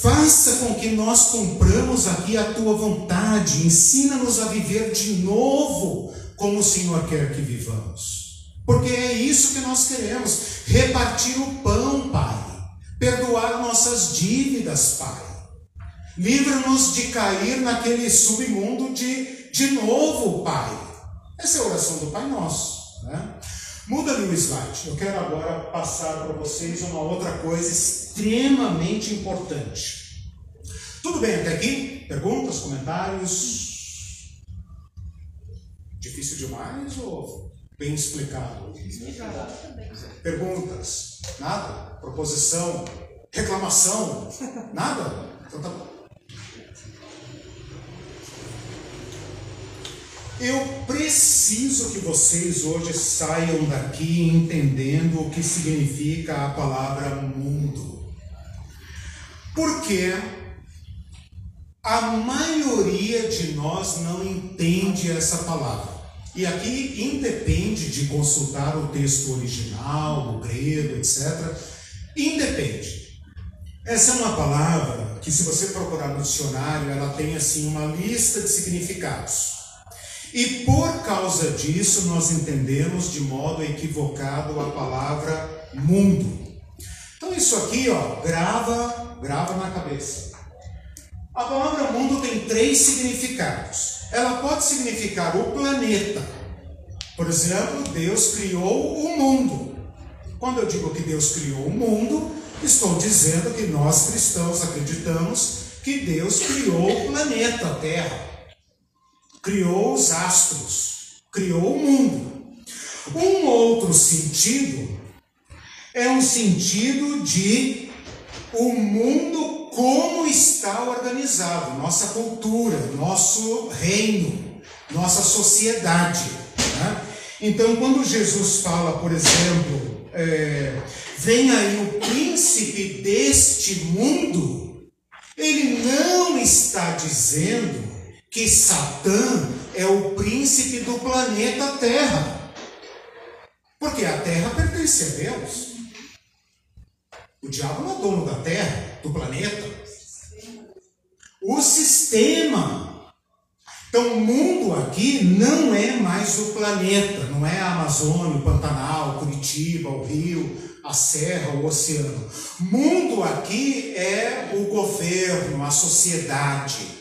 Faça com que nós cumpramos aqui a tua vontade, ensina-nos a viver de novo como o Senhor quer que vivamos. Porque é isso que nós queremos: repartir o pão, Pai, perdoar nossas dívidas, Pai. Livra-nos de cair naquele submundo de, de novo, Pai. Essa é a oração do Pai Nosso. Né? Muda-lhe o slide. Eu quero agora passar para vocês uma outra coisa extremamente importante. Tudo bem até aqui? Perguntas, comentários? Difícil demais ou bem explicado? Perguntas? Nada? Proposição? Reclamação? Nada? Então tá bom. Eu preciso que vocês hoje saiam daqui entendendo o que significa a palavra mundo. Porque a maioria de nós não entende essa palavra. E aqui independe de consultar o texto original, o grego, etc. Independe. Essa é uma palavra que, se você procurar no dicionário, ela tem assim uma lista de significados. E por causa disso, nós entendemos de modo equivocado a palavra mundo. Então, isso aqui, ó, grava, grava na cabeça. A palavra mundo tem três significados. Ela pode significar o planeta. Por exemplo, Deus criou o mundo. Quando eu digo que Deus criou o mundo, estou dizendo que nós cristãos acreditamos que Deus criou o planeta Terra criou os astros, criou o mundo. Um outro sentido é um sentido de o mundo como está organizado, nossa cultura, nosso reino, nossa sociedade. Né? Então, quando Jesus fala, por exemplo, é, vem aí o príncipe deste mundo, ele não está dizendo que Satã é o príncipe do planeta Terra. Porque a Terra pertence a Deus. O diabo não é dono da Terra, do planeta. O sistema. Então, o mundo aqui não é mais o planeta, não é a Amazônia, o Pantanal, Curitiba, o Rio, a serra, o oceano. Mundo aqui é o governo, a sociedade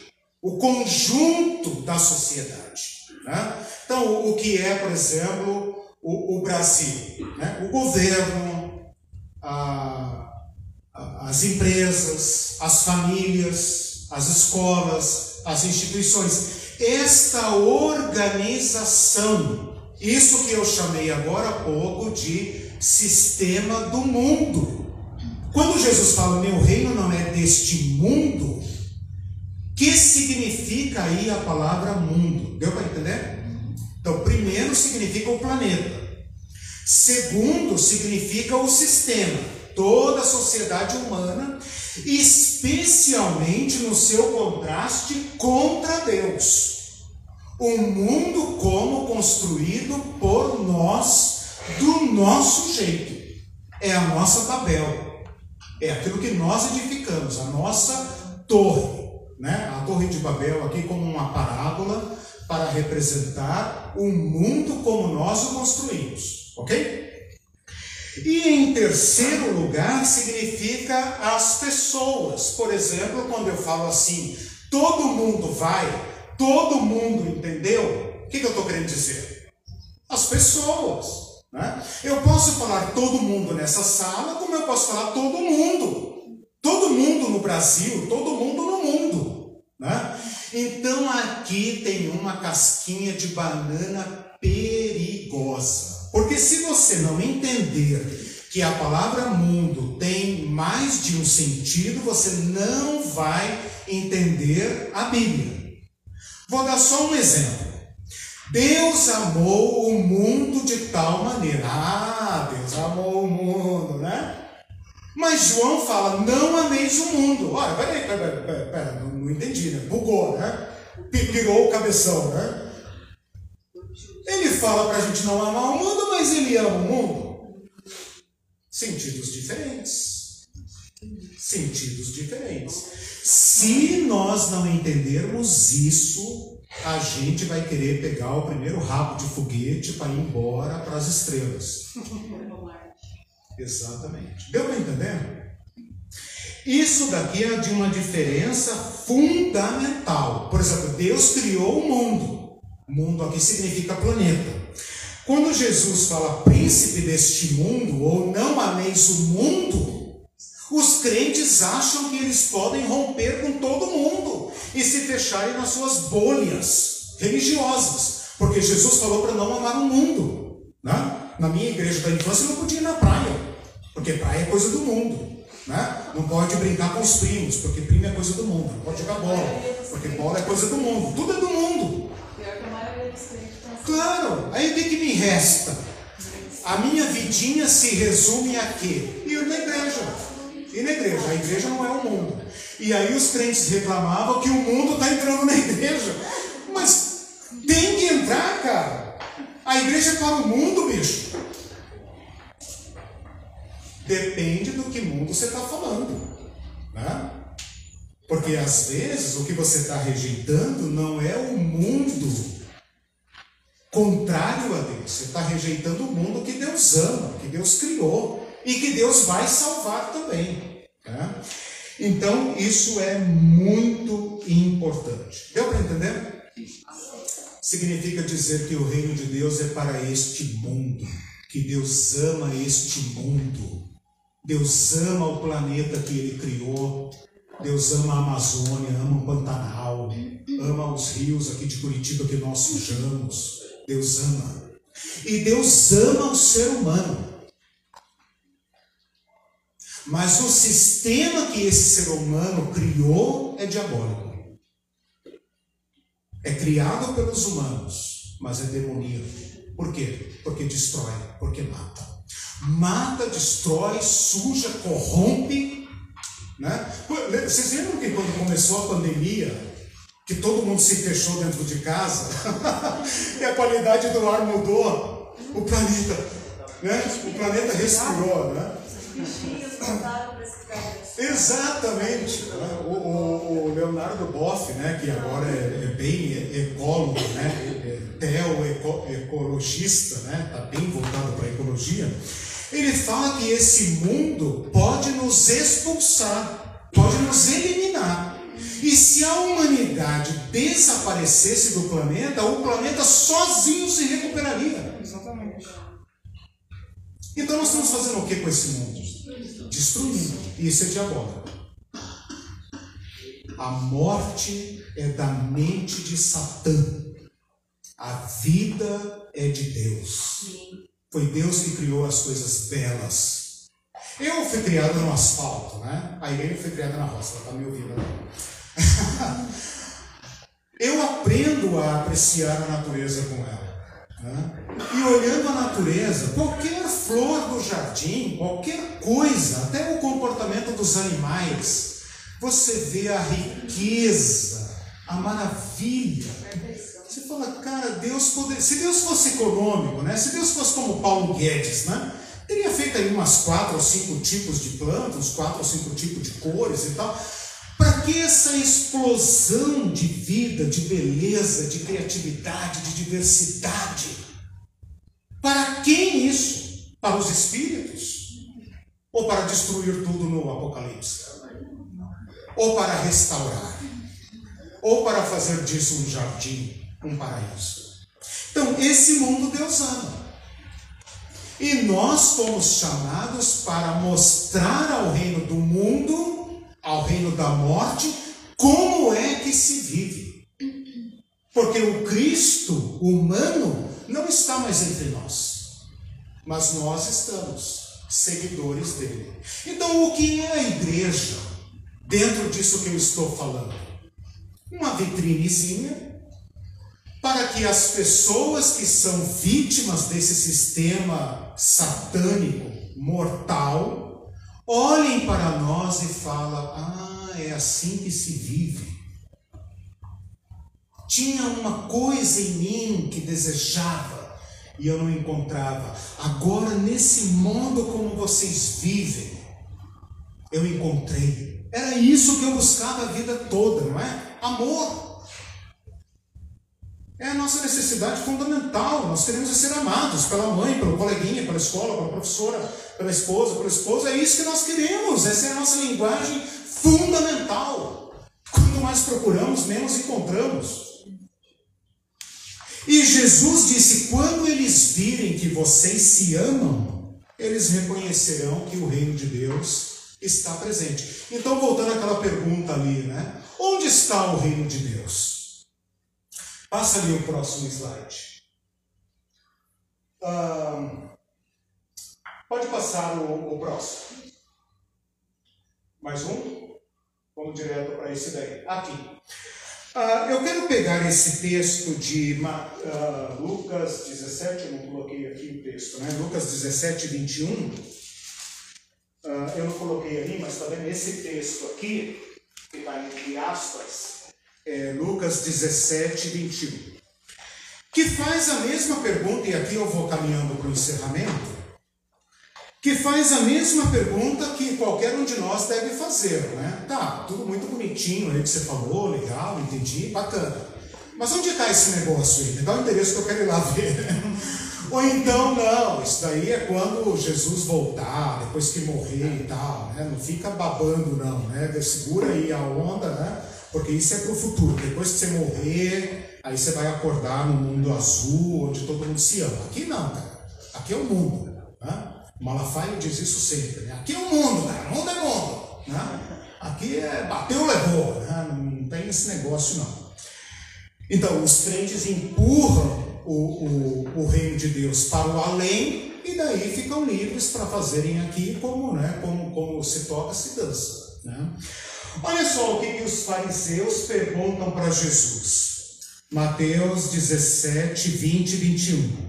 o conjunto da sociedade. Né? Então, o que é, por exemplo, o, o Brasil? Né? O governo, a, a, as empresas, as famílias, as escolas, as instituições. Esta organização, isso que eu chamei agora há pouco de sistema do mundo. Quando Jesus fala, meu reino não é deste mundo, que significa aí a palavra mundo? Deu para entender? Então, primeiro significa o planeta. Segundo, significa o sistema, toda a sociedade humana, especialmente no seu contraste contra Deus. O mundo como construído por nós, do nosso jeito. É a nossa Babel. É aquilo que nós edificamos, a nossa torre né, a Torre de Babel aqui como uma parábola para representar o mundo como nós o construímos, ok? E em terceiro lugar significa as pessoas. Por exemplo, quando eu falo assim, todo mundo vai, todo mundo entendeu, o que, que eu estou querendo dizer? As pessoas. Né? Eu posso falar todo mundo nessa sala, como eu posso falar todo mundo. Todo mundo no Brasil, todo mundo. Né? Então aqui tem uma casquinha de banana perigosa. Porque se você não entender que a palavra mundo tem mais de um sentido, você não vai entender a Bíblia. Vou dar só um exemplo. Deus amou o mundo de tal maneira. Ah, Deus amou o mundo, né? Mas João fala, não ameis o mundo. Olha, peraí, peraí, peraí, peraí não, não, entendi, né? Bugou, né? Pirou o cabeção, né? Ele fala para a gente não amar o mundo, mas ele ama o mundo. Sentidos diferentes. Sentidos diferentes. Se nós não entendermos isso, a gente vai querer pegar o primeiro rabo de foguete para ir embora para as estrelas. Exatamente. Deu para entender? Isso daqui é de uma diferença fundamental. Por exemplo, Deus criou o mundo. Mundo aqui significa planeta. Quando Jesus fala príncipe deste mundo, ou não ameis o mundo, os crentes acham que eles podem romper com todo mundo e se fecharem nas suas bolhas religiosas. Porque Jesus falou para não amar o mundo. Né? Na minha igreja da infância eu não podia ir na praia. Porque praia é coisa do mundo. Né? Não pode brincar com os primos, porque primo é coisa do mundo. Não pode jogar bola, porque bola é coisa do mundo. Tudo é do mundo. Claro, aí o que, que me resta? A minha vidinha se resume a quê? Ir na igreja. Ir na igreja. A igreja não é o mundo. E aí os crentes reclamavam que o mundo está entrando na igreja. Mas tem que entrar, cara. A igreja é para o mundo, bicho. Depende do que mundo você está falando. Né? Porque às vezes o que você está rejeitando não é o mundo contrário a Deus. Você está rejeitando o mundo que Deus ama, que Deus criou e que Deus vai salvar também. Né? Então isso é muito importante. Deu para entender? Significa dizer que o reino de Deus é para este mundo, que Deus ama este mundo. Deus ama o planeta que Ele criou. Deus ama a Amazônia, ama o Pantanal, ama os rios aqui de Curitiba que nós sujamos. Deus ama. E Deus ama o ser humano. Mas o sistema que esse ser humano criou é diabólico. É criado pelos humanos, mas é demoníaco. Por quê? Porque destrói, porque mata mata, destrói, suja, corrompe. Né? Vocês lembram que quando começou a pandemia, que todo mundo se fechou dentro de casa, e a qualidade do ar mudou, o planeta, né? o planeta respirou. Né? Exatamente. Né? O, o, o, Leonardo Boff, né, que agora é, é bem ecólogo, né, é, teo-ecologista, né, está bem voltado para a ecologia, ele fala que esse mundo pode nos expulsar, pode nos eliminar. E se a humanidade desaparecesse do planeta, o planeta sozinho se recuperaria. Exatamente. Então nós estamos fazendo o que com esse mundo? Destruindo. E isso é diabólico. A morte é da mente de Satã. A vida é de Deus. Sim. Foi Deus que criou as coisas belas. Eu fui criado no asfalto, né? A Irene foi criada na roça, ela está me ouvindo agora. Eu aprendo a apreciar a natureza com ela. Né? E olhando a natureza, qualquer flor do jardim, qualquer coisa, até o comportamento dos animais, você vê a riqueza, a maravilha você fala, cara, Deus poderia. Se Deus fosse econômico, né? Se Deus fosse como Paulo Guedes, né? Teria feito aí umas quatro ou cinco tipos de plantas, uns quatro ou cinco tipos de cores e tal. Para que essa explosão de vida, de beleza, de criatividade, de diversidade? Para quem isso? Para os espíritos? Ou para destruir tudo no Apocalipse? Ou para restaurar? Ou para fazer disso um jardim, um paraíso? Então, esse mundo Deus ama. E nós fomos chamados para mostrar ao reino do mundo, ao reino da morte, como é que se vive. Porque o Cristo humano não está mais entre nós, mas nós estamos, seguidores dele. Então, o que é a igreja dentro disso que eu estou falando? Uma vitrinezinha para que as pessoas que são vítimas desse sistema satânico, mortal, olhem para nós e falem: ah, é assim que se vive. Tinha uma coisa em mim que desejava e eu não encontrava. Agora, nesse modo como vocês vivem, eu encontrei. Era isso que eu buscava a vida toda, não é? Amor. É a nossa necessidade fundamental. Nós queremos ser amados pela mãe, pelo coleguinha, pela escola, pela professora, pela esposa, pelo esposo. É isso que nós queremos. Essa é a nossa linguagem fundamental. Quanto mais procuramos, menos encontramos. E Jesus disse: quando eles virem que vocês se amam, eles reconhecerão que o reino de Deus está presente. Então, voltando àquela pergunta ali, né? Onde está o reino de Deus? Passa ali o próximo slide. pode passar o, o, próximo. Mais um? Vamos direto para esse daí. Aqui. Uh, eu quero pegar esse texto de uh, Lucas 17, eu não coloquei aqui o texto, né? Lucas 17, 21. Uh, eu não coloquei ali, mas está vendo esse texto aqui, que está entre aspas é, Lucas 17, 21, que faz a mesma pergunta, e aqui eu vou caminhando para o encerramento, que faz a mesma pergunta que qualquer um de nós deve fazer, né? Tá, tudo muito bonitinho aí que você falou, legal, entendi, bacana. Mas onde está esse negócio aí? Me dá o endereço que eu quero ir lá ver. Ou então, não, isso daí é quando Jesus voltar, depois que morrer e tal, né? Não fica babando, não, né? Segura aí a onda, né? Porque isso é para o futuro. Depois que você morrer, aí você vai acordar no mundo azul, onde todo mundo se ama. Aqui não, cara. Aqui é o mundo. Né? Malafaia diz isso sempre. Né? Aqui é o mundo, cara. O mundo é mundo. Né? Aqui é bateu, levou. Né? Não tem esse negócio, não. Então, os crentes empurram o, o, o reino de Deus para o além e daí ficam livres para fazerem aqui como, né, como, como se toca, se dança. Né? Olha só o que, que os fariseus perguntam para Jesus. Mateus 17, 20 e 21.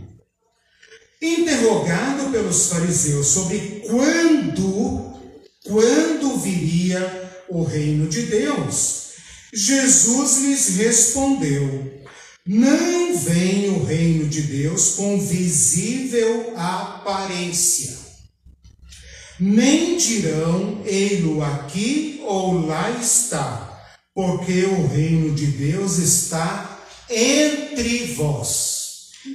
Interrogado pelos fariseus sobre quando, quando viria o reino de Deus, Jesus lhes respondeu: Não vem o reino de Deus com visível aparência nem dirão ei-lo aqui ou lá está, porque o reino de Deus está entre vós.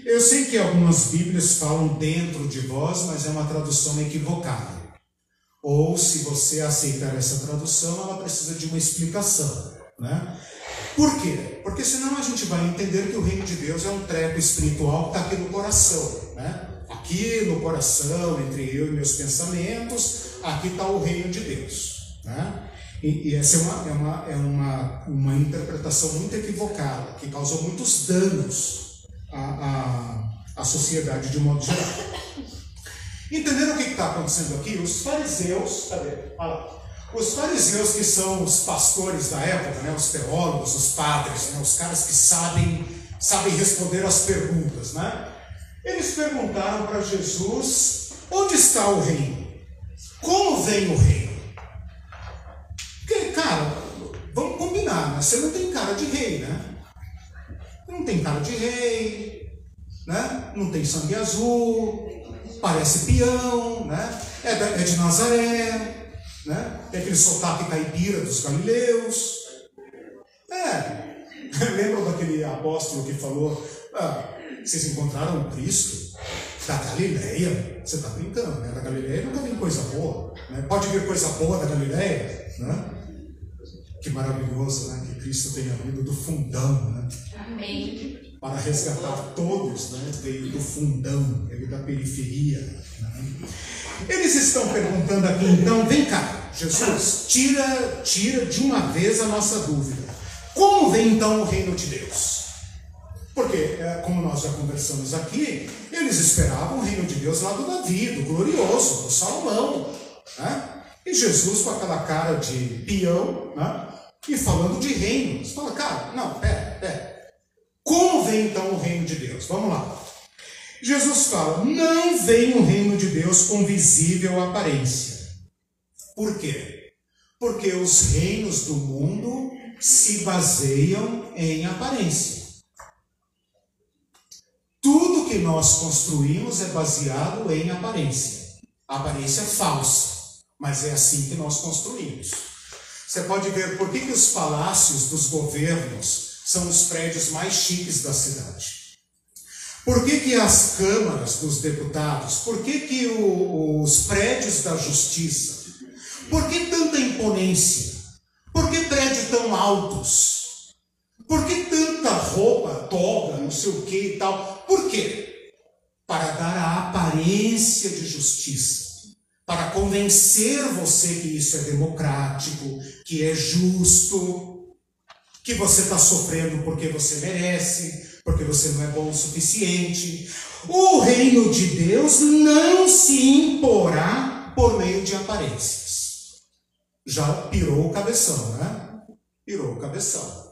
Eu sei que algumas Bíblias falam dentro de vós, mas é uma tradução equivocada. Ou se você aceitar essa tradução, ela precisa de uma explicação, né? Por quê? Porque senão a gente vai entender que o reino de Deus é um treco espiritual que está aqui no coração, né? Aqui no coração, entre eu e meus pensamentos, aqui está o reino de Deus. Né? E, e, essa é, uma, é, uma, é uma, uma interpretação muito equivocada, que causou muitos danos à, à, à sociedade de um modo geral. Entenderam o que está acontecendo aqui? Os fariseus, cadê? Olha Os fariseus que são os pastores da época, né, os teólogos, os padres, né, os caras que sabem, sabem responder as perguntas, né? Eles perguntaram para Jesus: onde está o reino? Como vem o reino? Porque, cara, vamos combinar, né? Você não tem cara de rei, né? Não tem cara de rei, né? Não tem sangue azul, parece peão, né? É, é de Nazaré, né? Tem aquele sotaque caipira dos galileus. É, lembram daquele apóstolo que falou: ah, vocês encontraram Cristo? Da Galileia, você está brincando, né? Da Galileia nunca vem coisa boa. Né? Pode vir coisa boa da Galileia, né? Que maravilhoso, né? Que Cristo tenha vindo do fundão, né? Amém. Para resgatar todos, né? Veio do fundão, veio da periferia. Né? Eles estão perguntando aqui, então, vem cá, Jesus, tira, tira de uma vez a nossa dúvida. Como vem então o reino de Deus? Porque, é, como nós já conversamos aqui, eles esperavam o reino de Deus lá do Davi, do glorioso, do Salomão. Né? E Jesus, com aquela cara de peão, né? e falando de reino. Você fala, cara, não, pera, pera. Como vem então o reino de Deus? Vamos lá. Jesus fala: não vem o reino de Deus com visível aparência. Por quê? Porque os reinos do mundo se baseiam em aparência. Que nós construímos é baseado em aparência. Aparência falsa, mas é assim que nós construímos. Você pode ver por que, que os palácios dos governos são os prédios mais chiques da cidade. Por que, que as câmaras dos deputados, por que, que o, os prédios da justiça, por que tanta imponência? Por que prédios tão altos? Por que tanta roupa, toga, não sei o que e tal? Por quê? Para dar a aparência de justiça. Para convencer você que isso é democrático, que é justo, que você está sofrendo porque você merece, porque você não é bom o suficiente. O reino de Deus não se imporá por meio de aparências. Já pirou o cabeção, né? Pirou o cabeção.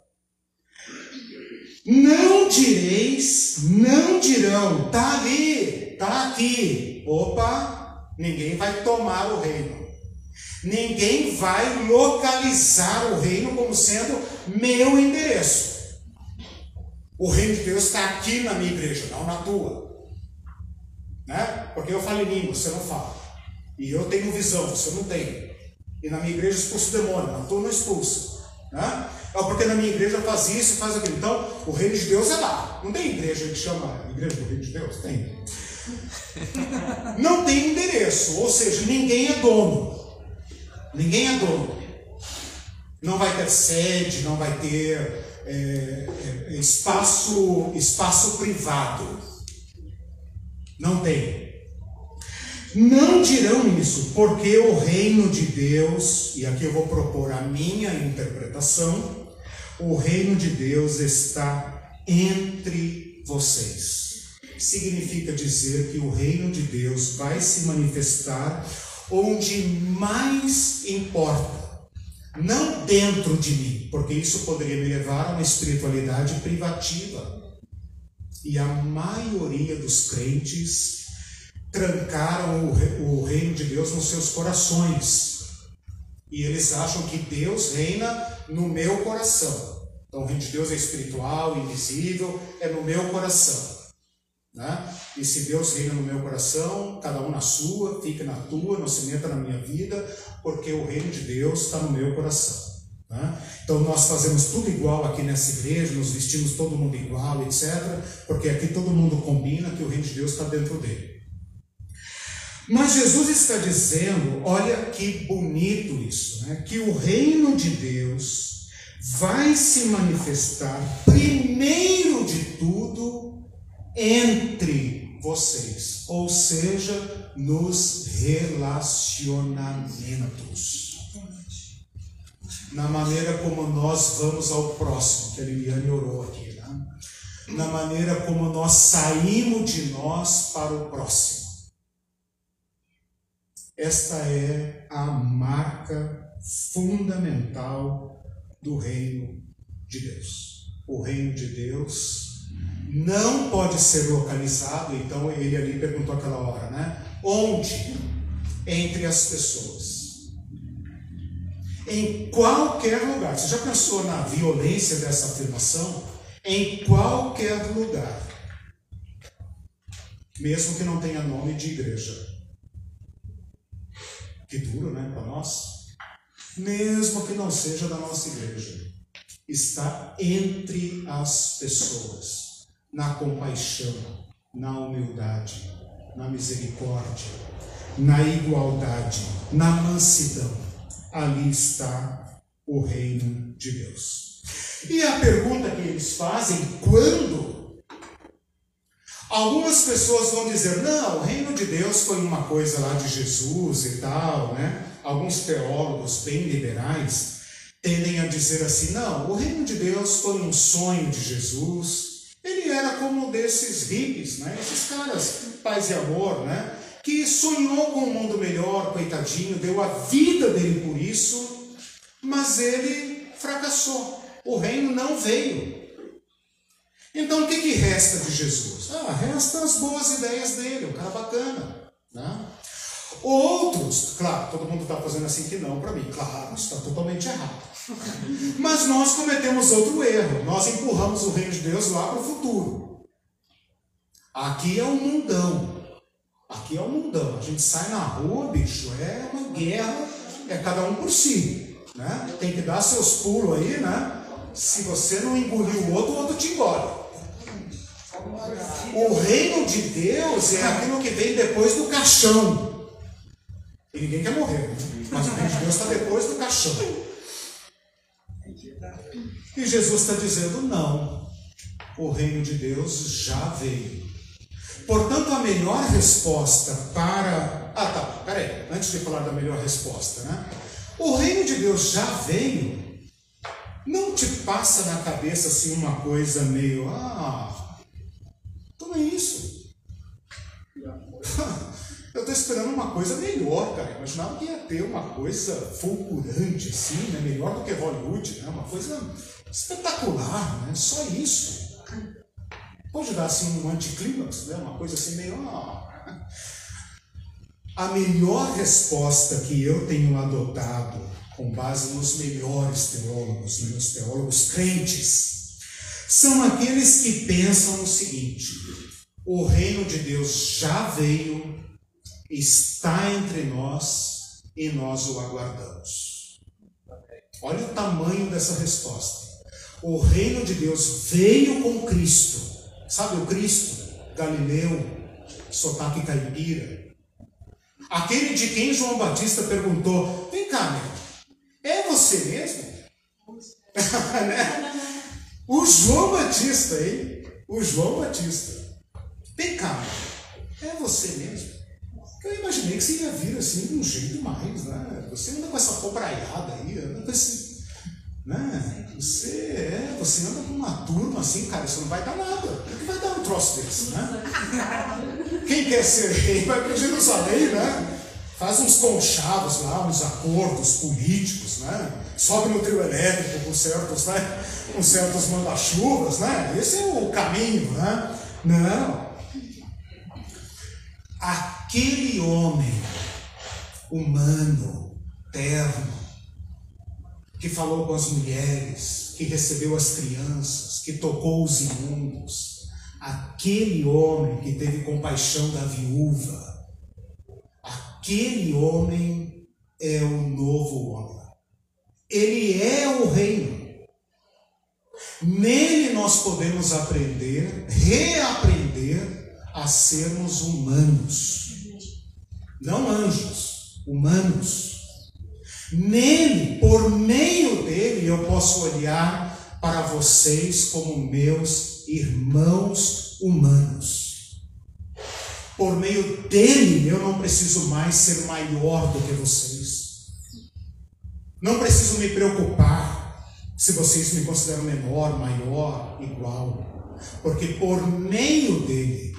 Não direis, não dirão, tá ali, tá aqui. Opa, ninguém vai tomar o reino. Ninguém vai localizar o reino como sendo meu endereço. O reino de Deus está aqui na minha igreja, não na tua. Né? Porque eu falo em língua, você não fala. E eu tenho visão, você não tem. E na minha igreja expulso demônio, na tua não expulsa. Né? É porque na minha igreja faz isso faz aquilo. Então, o reino de Deus é lá. Não tem igreja que chama igreja do reino de Deus? Tem. Não tem endereço, ou seja, ninguém é dono. Ninguém é dono. Não vai ter sede, não vai ter é, é, espaço, espaço privado. Não tem. Não dirão isso, porque o reino de Deus, e aqui eu vou propor a minha interpretação, o reino de Deus está entre vocês. Significa dizer que o reino de Deus vai se manifestar onde mais importa não dentro de mim, porque isso poderia me levar a uma espiritualidade privativa. E a maioria dos crentes trancaram o, reino de Deus nos seus corações. E eles acham que Deus reina no meu coração. Então o reino de Deus é espiritual, invisível, é no meu coração. Né? E se Deus reina no meu coração, cada um na sua, fica na tua, não se meta na minha vida, porque o reino de Deus está no meu coração. Né? Então nós fazemos tudo igual aqui nessa igreja, nos vestimos todo mundo igual, etc. Porque aqui todo mundo combina que o reino de Deus está dentro dele. Mas Jesus está dizendo, olha que bonito isso, né? que o reino de Deus vai se manifestar primeiro de tudo entre vocês, ou seja, nos relacionamentos. Na maneira como nós vamos ao próximo, que a Liliane orou aqui, né? na maneira como nós saímos de nós para o próximo. Esta é a marca fundamental do reino de Deus. O reino de Deus não pode ser localizado, então ele ali perguntou aquela hora, né? Onde? Entre as pessoas. Em qualquer lugar. Você já pensou na violência dessa afirmação? Em qualquer lugar. Mesmo que não tenha nome de igreja. Que duro, né, para nós? Mesmo que não seja da nossa igreja. Está entre as pessoas na compaixão, na humildade, na misericórdia, na igualdade, na mansidão. Ali está o reino de Deus. E a pergunta que eles fazem, quando? Algumas pessoas vão dizer, não, o reino de Deus foi uma coisa lá de Jesus e tal, né? Alguns teólogos bem liberais tendem a dizer assim: não, o reino de Deus foi um sonho de Jesus. Ele era como um desses hippies, né? esses caras, paz e amor, né? que sonhou com um mundo melhor, coitadinho, deu a vida dele por isso, mas ele fracassou. O reino não veio. Então o que, que resta de Jesus? Ah, resta as boas ideias dele, um cara bacana. Né? Outros, claro, todo mundo está fazendo assim que não para mim, claro, está totalmente errado. Mas nós cometemos outro erro, nós empurramos o reino de Deus lá para o futuro. Aqui é um mundão, aqui é um mundão. A gente sai na rua, bicho, é uma guerra, é cada um por si. Né? Tem que dar seus pulos aí, né? Se você não engolir o outro, o outro te engole. O reino de Deus é aquilo que vem depois do caixão. E ninguém quer morrer, né? mas o reino de Deus está depois do caixão. E Jesus está dizendo: não, o reino de Deus já veio. Portanto, a melhor resposta para. Ah, tá, peraí, antes de falar da melhor resposta, né? O reino de Deus já veio. Não te passa na cabeça assim uma coisa meio. Ah, toma isso. Eu estou esperando uma coisa melhor, cara. Imaginava que ia ter uma coisa fulgurante, assim, né? melhor do que Hollywood, né? uma coisa espetacular, né? só isso. Pode dar assim um anticlímax, né? uma coisa assim meio. A melhor resposta que eu tenho adotado, com base nos melhores teólogos, né? nos teólogos crentes, são aqueles que pensam o seguinte: o reino de Deus já veio está entre nós e nós o aguardamos. Olha o tamanho dessa resposta. O reino de Deus veio com Cristo. Sabe o Cristo? Galileu, sotaque caipira. Aquele de quem João Batista perguntou: Vem cá, meu, é você mesmo? Né? o João Batista, hein? O João Batista. Vem cá, meu, é você mesmo? Eu imaginei que você ia vir assim de um jeito mais, né? Você anda com essa cobraiada aí, anda com esse. Né? Você, é, você anda com uma turma assim, cara, isso não vai dar nada. O que vai dar um troço desse, né? Quem quer ser rei vai para Jerusalém, né? Faz uns conchavos lá, uns acordos políticos, né? Sobe no trio elétrico com certos, né? Com certos manda-chuvas, né? Esse é o caminho, né? Não. Aquele homem humano, terno, que falou com as mulheres, que recebeu as crianças, que tocou os imundos, aquele homem que teve compaixão da viúva, aquele homem é o novo homem. Ele é o reino. Nele nós podemos aprender, reaprender a sermos humanos, não anjos, humanos. Nele, por meio dele, eu posso olhar para vocês como meus irmãos humanos. Por meio dele, eu não preciso mais ser maior do que vocês. Não preciso me preocupar se vocês me consideram menor, maior, igual. Porque por meio dele,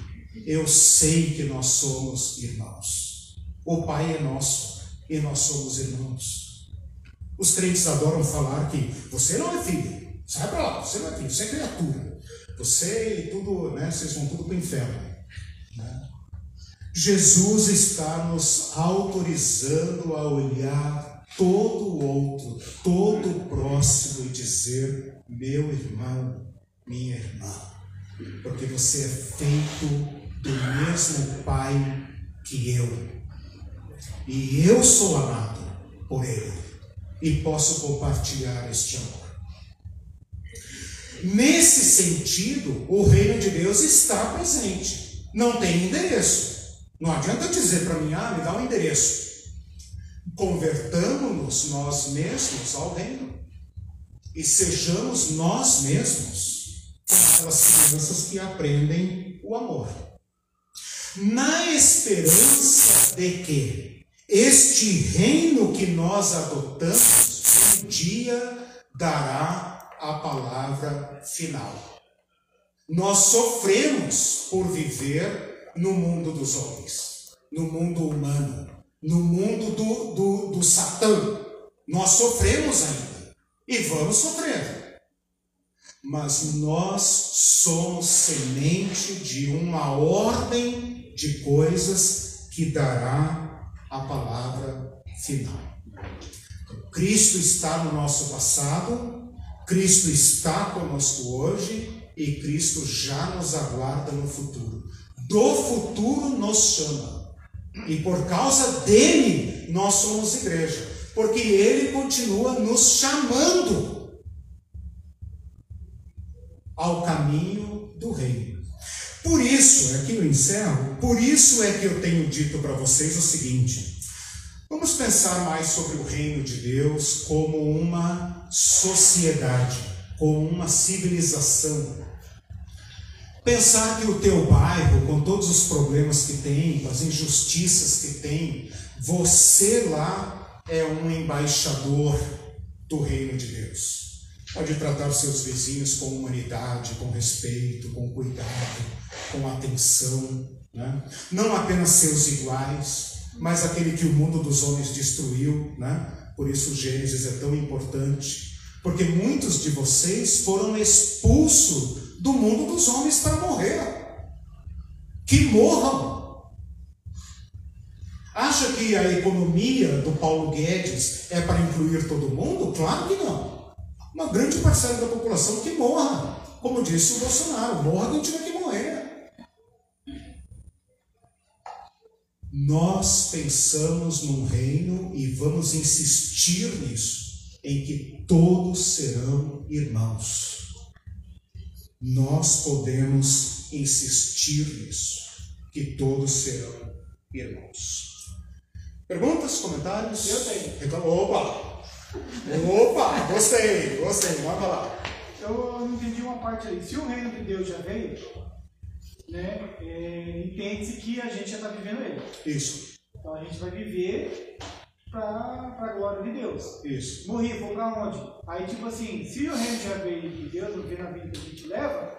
eu sei que nós somos irmãos. O Pai é nosso e nós somos irmãos. Os crentes adoram falar que você não é filho, sai para lá, você não é filho, você é criatura. Você e tudo, né, vocês vão tudo para o inferno. Né? Jesus está nos autorizando a olhar todo o outro, todo o próximo e dizer: meu irmão, minha irmã, porque você é feito do mesmo Pai que eu. E eu sou amado por Ele e posso compartilhar este amor. Nesse sentido, o reino de Deus está presente. Não tem endereço. Não adianta dizer para mim, ah, me dá um endereço. Convertamos-nos nós mesmos ao reino e sejamos nós mesmos aquelas crianças que aprendem o amor. Na esperança de que este reino que nós adotamos um dia dará a palavra final. Nós sofremos por viver no mundo dos homens, no mundo humano, no mundo do, do, do Satã. Nós sofremos ainda e vamos sofrer. Mas nós somos semente de uma ordem de coisas que dará a palavra final. Cristo está no nosso passado, Cristo está conosco hoje e Cristo já nos aguarda no futuro. Do futuro nos chama. E por causa dele nós somos igreja, porque ele continua nos chamando ao caminho do reino. Por isso, aqui eu encerro, por isso é que eu tenho dito para vocês o seguinte: vamos pensar mais sobre o reino de Deus como uma sociedade, como uma civilização. Pensar que o teu bairro, com todos os problemas que tem, com as injustiças que tem, você lá é um embaixador do reino de Deus. Pode tratar seus vizinhos com humanidade, com respeito, com cuidado, com atenção. Né? Não apenas seus iguais, mas aquele que o mundo dos homens destruiu. Né? Por isso, Gênesis é tão importante. Porque muitos de vocês foram expulsos do mundo dos homens para morrer. Que morram. Acha que a economia do Paulo Guedes é para incluir todo mundo? Claro que não. Uma grande parcela da população que morra. Como disse o Bolsonaro, morra quem tiver que morrer. Nós pensamos num reino e vamos insistir nisso, em que todos serão irmãos. Nós podemos insistir nisso, que todos serão irmãos. Perguntas, comentários? Eu tenho. Então, opa! Opa! Gostei, gostei, manda lá. Eu não entendi uma parte aí. Se o reino de Deus já veio, né, é, entende-se que a gente já está vivendo ele. Isso, Então a gente vai viver para a glória de Deus. isso. Morri, vou pra onde? Aí, tipo assim, se o reino já veio de Deus, não vem na vida que a gente leva,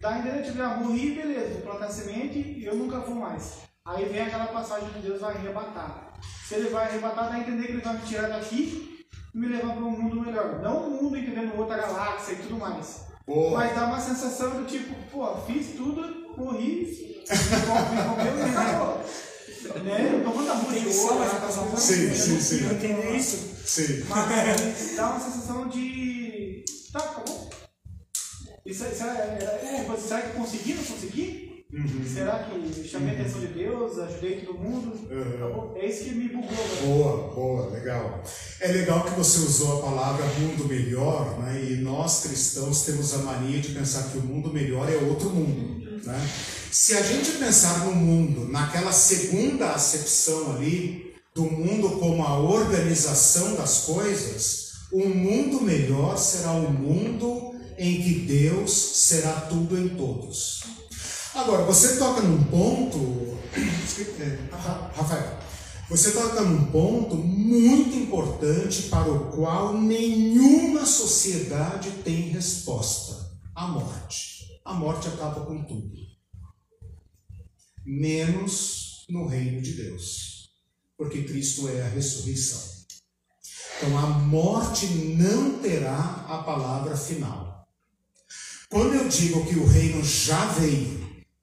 dá a entender, tipo, ah, morri, beleza, vou plantar semente e eu nunca vou mais. Aí vem aquela passagem de Deus vai arrebatar. Se ele vai arrebatar, dá a entender que ele vai me tirar daqui me levar para um mundo melhor. Não um mundo entendendo outra galáxia e tudo mais. Mas dá uma sensação do tipo, pô, fiz tudo, morri, me comeu e acabou. Né? Eu tô falando da rua de ouro, essa coisa, Sim, sim, sim. Eu entendo isso. Sim. Mas dá uma sensação de. Tá, acabou. Isso, isso é, é, é, será que consegui? Consegui? Será que chamei a atenção de Deus? Ajudei todo mundo? Uhum. É isso que me bugou. né? Boa, boa, legal. É legal que você usou a palavra mundo melhor, né? E nós cristãos temos a mania de pensar que o mundo melhor é outro mundo, né? Se a gente pensar no mundo, naquela segunda acepção ali, do mundo como a organização das coisas, um mundo melhor será um mundo em que Deus será tudo em todos. Agora, você toca num ponto, é, Ra- Rafael, você toca num ponto muito importante para o qual nenhuma sociedade tem resposta: a morte. A morte acaba com tudo, menos no reino de Deus, porque Cristo é a ressurreição. Então, a morte não terá a palavra final. Quando eu digo que o reino já veio,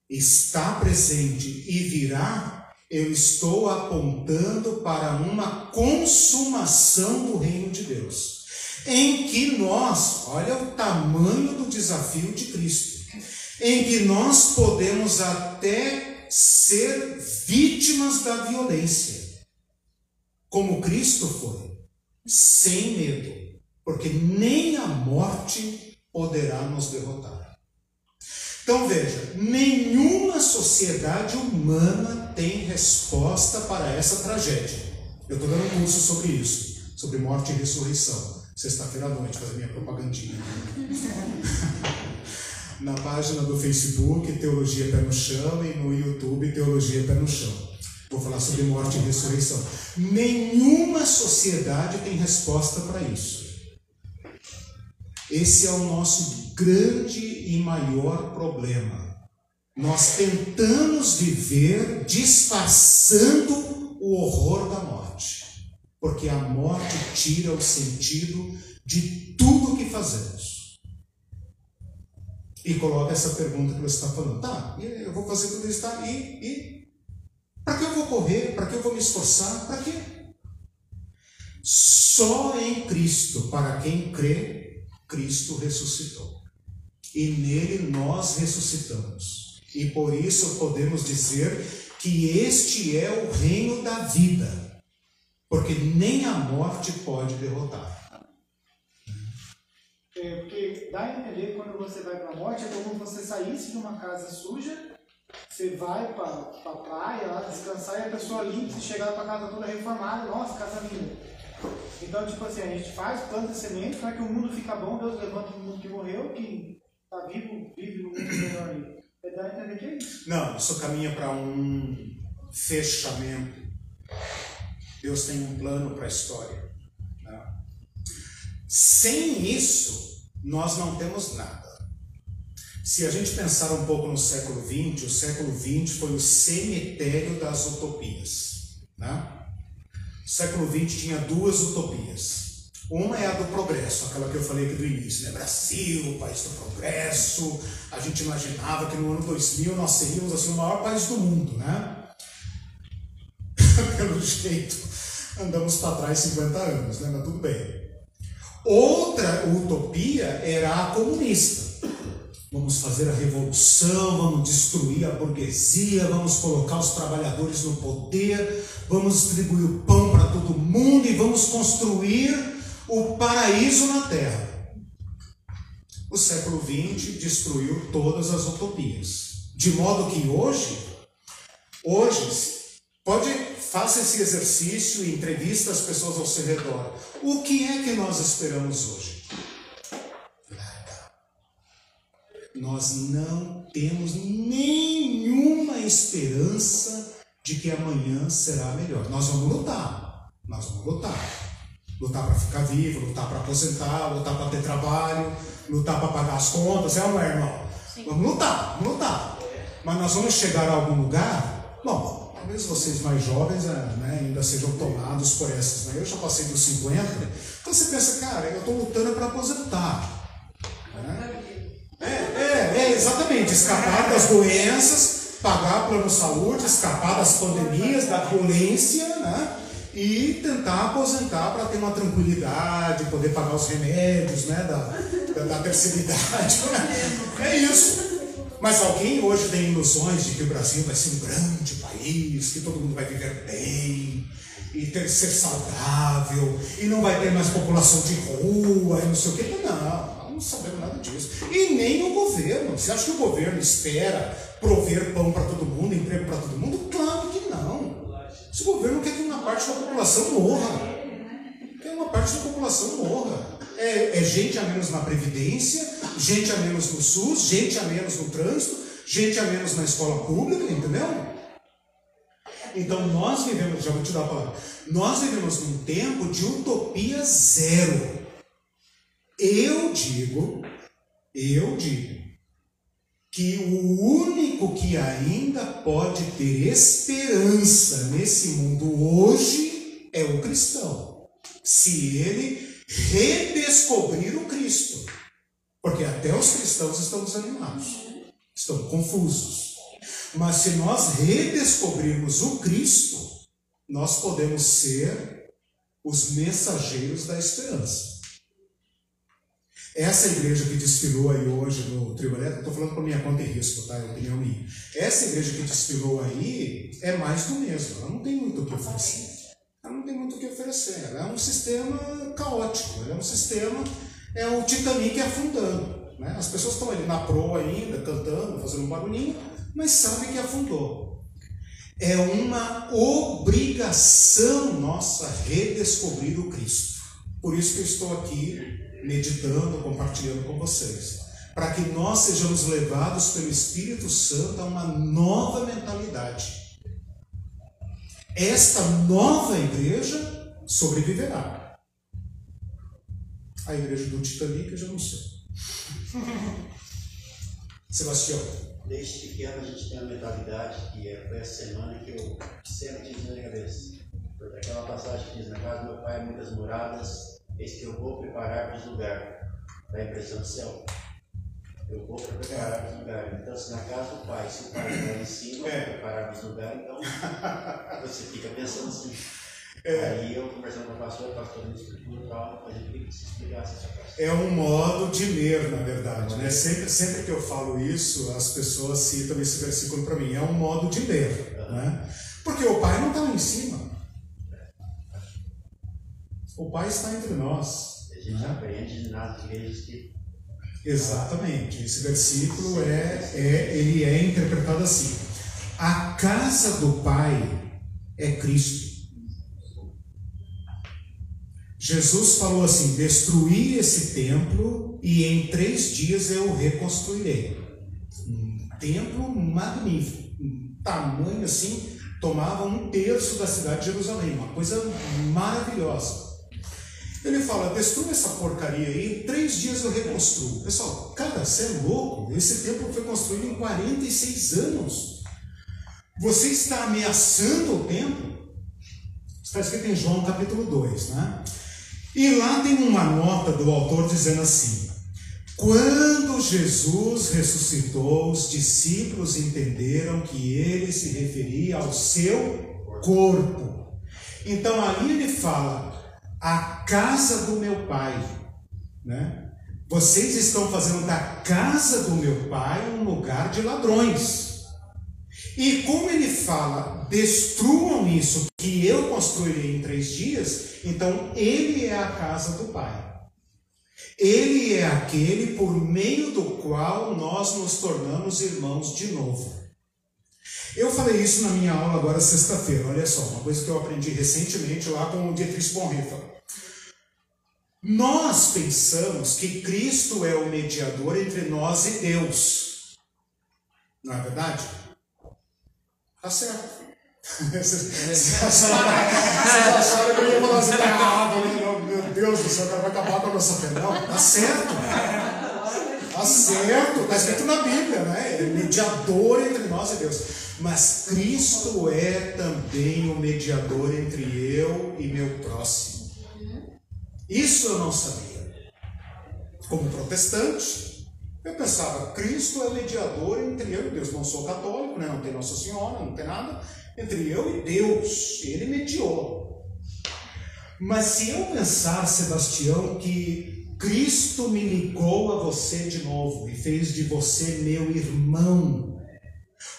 está presente e virá, eu estou apontando para uma consumação do reino de Deus, em que nós, olha o tamanho do desafio de Cristo, em que nós podemos até ser vítimas da violência, como Cristo foi, sem medo, porque nem a morte poderá nos derrotar. Então veja, nenhuma sociedade humana tem resposta para essa tragédia. Eu estou dando um curso sobre isso, sobre morte e ressurreição. Sexta-feira à noite, fazer minha propagandinha. Na página do Facebook, Teologia Pé no Chão, e no YouTube, Teologia Pé no Chão. Vou falar sobre morte e ressurreição. Nenhuma sociedade tem resposta para isso. Esse é o nosso grande e maior problema. Nós tentamos viver disfarçando o horror da morte, porque a morte tira o sentido de tudo que fazemos. E coloca essa pergunta que você está falando: tá, eu vou fazer tudo isso, tá? E, e para que eu vou correr? Para que eu vou me esforçar? Para quê? Só em Cristo, para quem crê, Cristo ressuscitou. E nele nós ressuscitamos. E por isso podemos dizer que este é o reino da vida, porque nem a morte pode derrotar. É, porque dá a entender quando você vai para a morte é como você saísse de uma casa suja, você vai para a praia lá descansar e a pessoa limpa, você chegar para casa toda reformada, nossa, casa linda. Então, tipo assim, a gente faz, planta semente para que o mundo fica bom, Deus levanta o mundo que morreu, que está vivo, vive no mundo melhor aí. É dar a entender que é isso. Não, isso caminha para um fechamento. Deus tem um plano para a história. né? Sem isso, nós não temos nada. Se a gente pensar um pouco no século XX, o século XX foi o cemitério das utopias. Né? O século XX tinha duas utopias. Uma é a do progresso, aquela que eu falei aqui do início, né? Brasil, país do progresso. A gente imaginava que no ano 2000 nós seríamos assim, o maior país do mundo, né? Pelo jeito, andamos para trás 50 anos, né? Mas tudo bem. Outra utopia era a comunista. Vamos fazer a revolução, vamos destruir a burguesia, vamos colocar os trabalhadores no poder, vamos distribuir o pão para todo mundo e vamos construir o paraíso na terra. O século XX destruiu todas as utopias. De modo que hoje, hoje, pode faça esse exercício e entrevista as pessoas ao seu redor. O que é que nós esperamos hoje? Nada. Nós não temos nenhuma esperança de que amanhã será melhor. Nós vamos lutar. Nós vamos lutar. Lutar para ficar vivo, lutar para aposentar, lutar para ter trabalho, lutar para pagar as contas, é ou não é, irmão? Vamos lutar, vamos lutar. Mas nós vamos chegar a algum lugar, bom, talvez vocês mais jovens né, ainda sejam tomados por essas, né? Eu já passei dos 50, então você pensa, cara, eu estou lutando para aposentar. Né? É, é, é, exatamente, escapar das doenças, pagar plano de saúde, escapar das pandemias, da violência, né? e tentar aposentar para ter uma tranquilidade, poder pagar os remédios né, da, da, da terceira idade. É isso. Mas alguém hoje tem ilusões de que o Brasil vai ser um grande país, que todo mundo vai viver bem, e ter, ser saudável, e não vai ter mais população de rua, e não sei o quê. Não, não sabemos nada disso. E nem o governo. Você acha que o governo espera prover pão para todo mundo, emprego para todo mundo? Claro que não. Esse governo quer que uma parte da população morra. Quer que uma parte da população morra. É, é, gente a menos na Previdência, gente a menos no SUS, gente a menos no trânsito, gente a menos na escola pública, entendeu? Então nós vivemos, já vou te dar a palavra, nós vivemos num tempo de utopia zero. Eu digo, eu digo, que o único que ainda pode ter esperança nesse mundo hoje é o cristão. Se ele redescobrir o Cristo. Porque até os cristãos estão desanimados, estão confusos. Mas se nós redescobrirmos o Cristo, nós podemos ser os mensageiros da esperança. Essa igreja que desfilou aí hoje no trio elétrico, estou falando por minha conta e risco, tá? É opinião minha. Essa igreja que desfilou aí é mais do mesmo. Ela não tem muito o que oferecer. Ela não tem muito o que oferecer. Ela é um sistema caótico. Ela é um sistema, é o Titanic afundando. Né? As pessoas estão ali na proa ainda, cantando, fazendo um barulhinho, mas sabem que afundou. É uma obrigação nossa redescobrir o Cristo. Por isso que eu estou aqui meditando, compartilhando com vocês. Para que nós sejamos levados pelo Espírito Santo a uma nova mentalidade. Esta nova igreja sobreviverá. A igreja do Titanic eu já não sei. Sebastião. Desde pequeno a gente tem uma mentalidade que é, foi essa semana que eu sempre tive na minha cabeça. Porque aquela passagem que diz, na casa do meu pai muitas moradas, eis que eu vou preparar-vos lugar. Dá a impressão do céu. Eu vou preparar-vos lugar. Então, se na casa do pai, se o pai está em cima, É. preparar-vos lugar, então você fica pensando assim. É. Aí eu conversando com o pastor, o pastor me explicou e tal, mas eu queria que você explicasse essa parte. É um modo de ler, na verdade. Né? Sempre, sempre que eu falo isso, as pessoas citam esse versículo para mim. É um modo de ler. Né? Porque o Pai não está lá em cima. O Pai está entre nós. A gente aprende nas igrejas que Exatamente. Esse versículo é, é, ele é interpretado assim: a casa do Pai é Cristo. Jesus falou assim: destruí esse templo e em três dias eu reconstruirei. Um templo magnífico, um tamanho assim, tomava um terço da cidade de Jerusalém, uma coisa maravilhosa. Ele fala: destrua essa porcaria aí, em três dias eu reconstruo. Pessoal, cara, você é louco? Esse templo foi construído em 46 anos. Você está ameaçando o templo? Está escrito em João capítulo 2, né? E lá tem uma nota do autor dizendo assim: quando Jesus ressuscitou, os discípulos entenderam que ele se referia ao seu corpo. Então ali ele fala: a casa do meu pai, né? Vocês estão fazendo da casa do meu pai um lugar de ladrões. E como ele fala, destruam isso que eu construirei em três dias, então ele é a casa do Pai. Ele é aquele por meio do qual nós nos tornamos irmãos de novo. Eu falei isso na minha aula agora sexta-feira. Olha só, uma coisa que eu aprendi recentemente lá com o Dietrich Bonhoeffer. Nós pensamos que Cristo é o mediador entre nós e Deus. Não é verdade? Tá certo. Vocês acharam que eu ia falar assim, tá né? Não, Meu Deus do céu, vai acabar com a nossa fé. Não, tá certo. Tá certo, tá escrito na Bíblia, né? Ele é mediador entre nós e Deus. Mas Cristo é também o mediador entre eu e meu próximo. Isso eu não sabia. Como protestante, eu pensava, Cristo é mediador entre eu e Deus. Não sou católico, né? não tem Nossa Senhora, não tem nada. Entre eu e Deus, ele mediou. Mas se eu pensar, Sebastião, que Cristo me ligou a você de novo e fez de você meu irmão,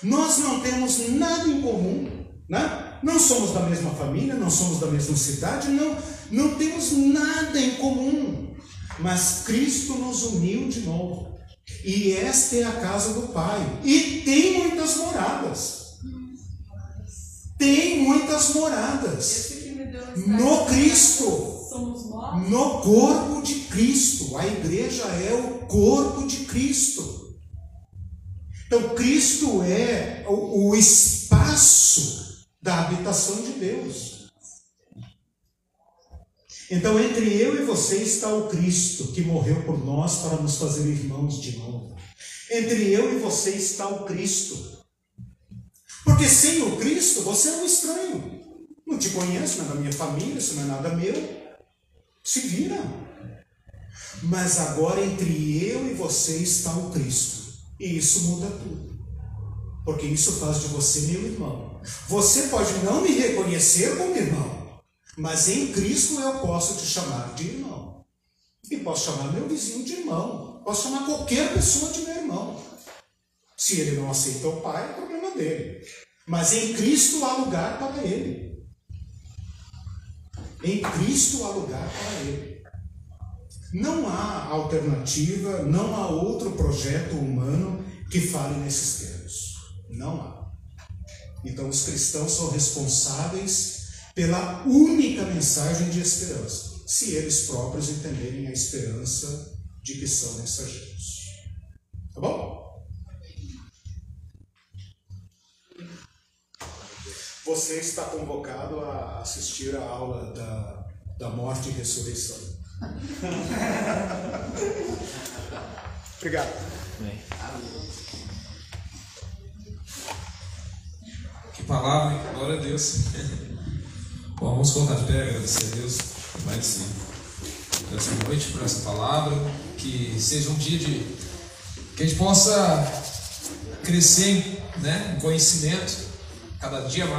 nós não temos nada em comum, né? Não somos da mesma família, não somos da mesma cidade, não, não temos nada em comum. Mas Cristo nos uniu de novo. E esta é a casa do Pai. E tem muitas moradas. Tem muitas moradas. No Cristo. Somos nós. No corpo de Cristo. A igreja é o corpo de Cristo. Então, Cristo é o, o espaço da habitação de Deus. Então, entre eu e você está o Cristo que morreu por nós para nos fazer irmãos de novo. Entre eu e você está o Cristo. Porque sem o Cristo você é um estranho. Não te conheço, não é da minha família, isso não é nada meu. Se vira. Mas agora entre eu e você está o Cristo. E isso muda tudo. Porque isso faz de você meu irmão. Você pode não me reconhecer como irmão, mas em Cristo eu posso te chamar de irmão. E posso chamar meu vizinho de irmão. Posso chamar qualquer pessoa de meu irmão. Se ele não aceita o Pai, é problema dele. Mas em Cristo há lugar para ele. Em Cristo há lugar para ele. Não há alternativa, não há outro projeto humano que fale nesses termos. Não há. Então, os cristãos são responsáveis pela única mensagem de esperança, se eles próprios entenderem a esperança de que são mensageiros. Tá bom? Você está convocado a assistir a aula da, da morte e ressurreição. Obrigado. Que palavra, hein? Glória a Deus. Bom, vamos colocar de pé, agradecer a Deus mais essa noite, por essa palavra. Que seja um dia de. que a gente possa crescer né, em conhecimento, cada dia mais.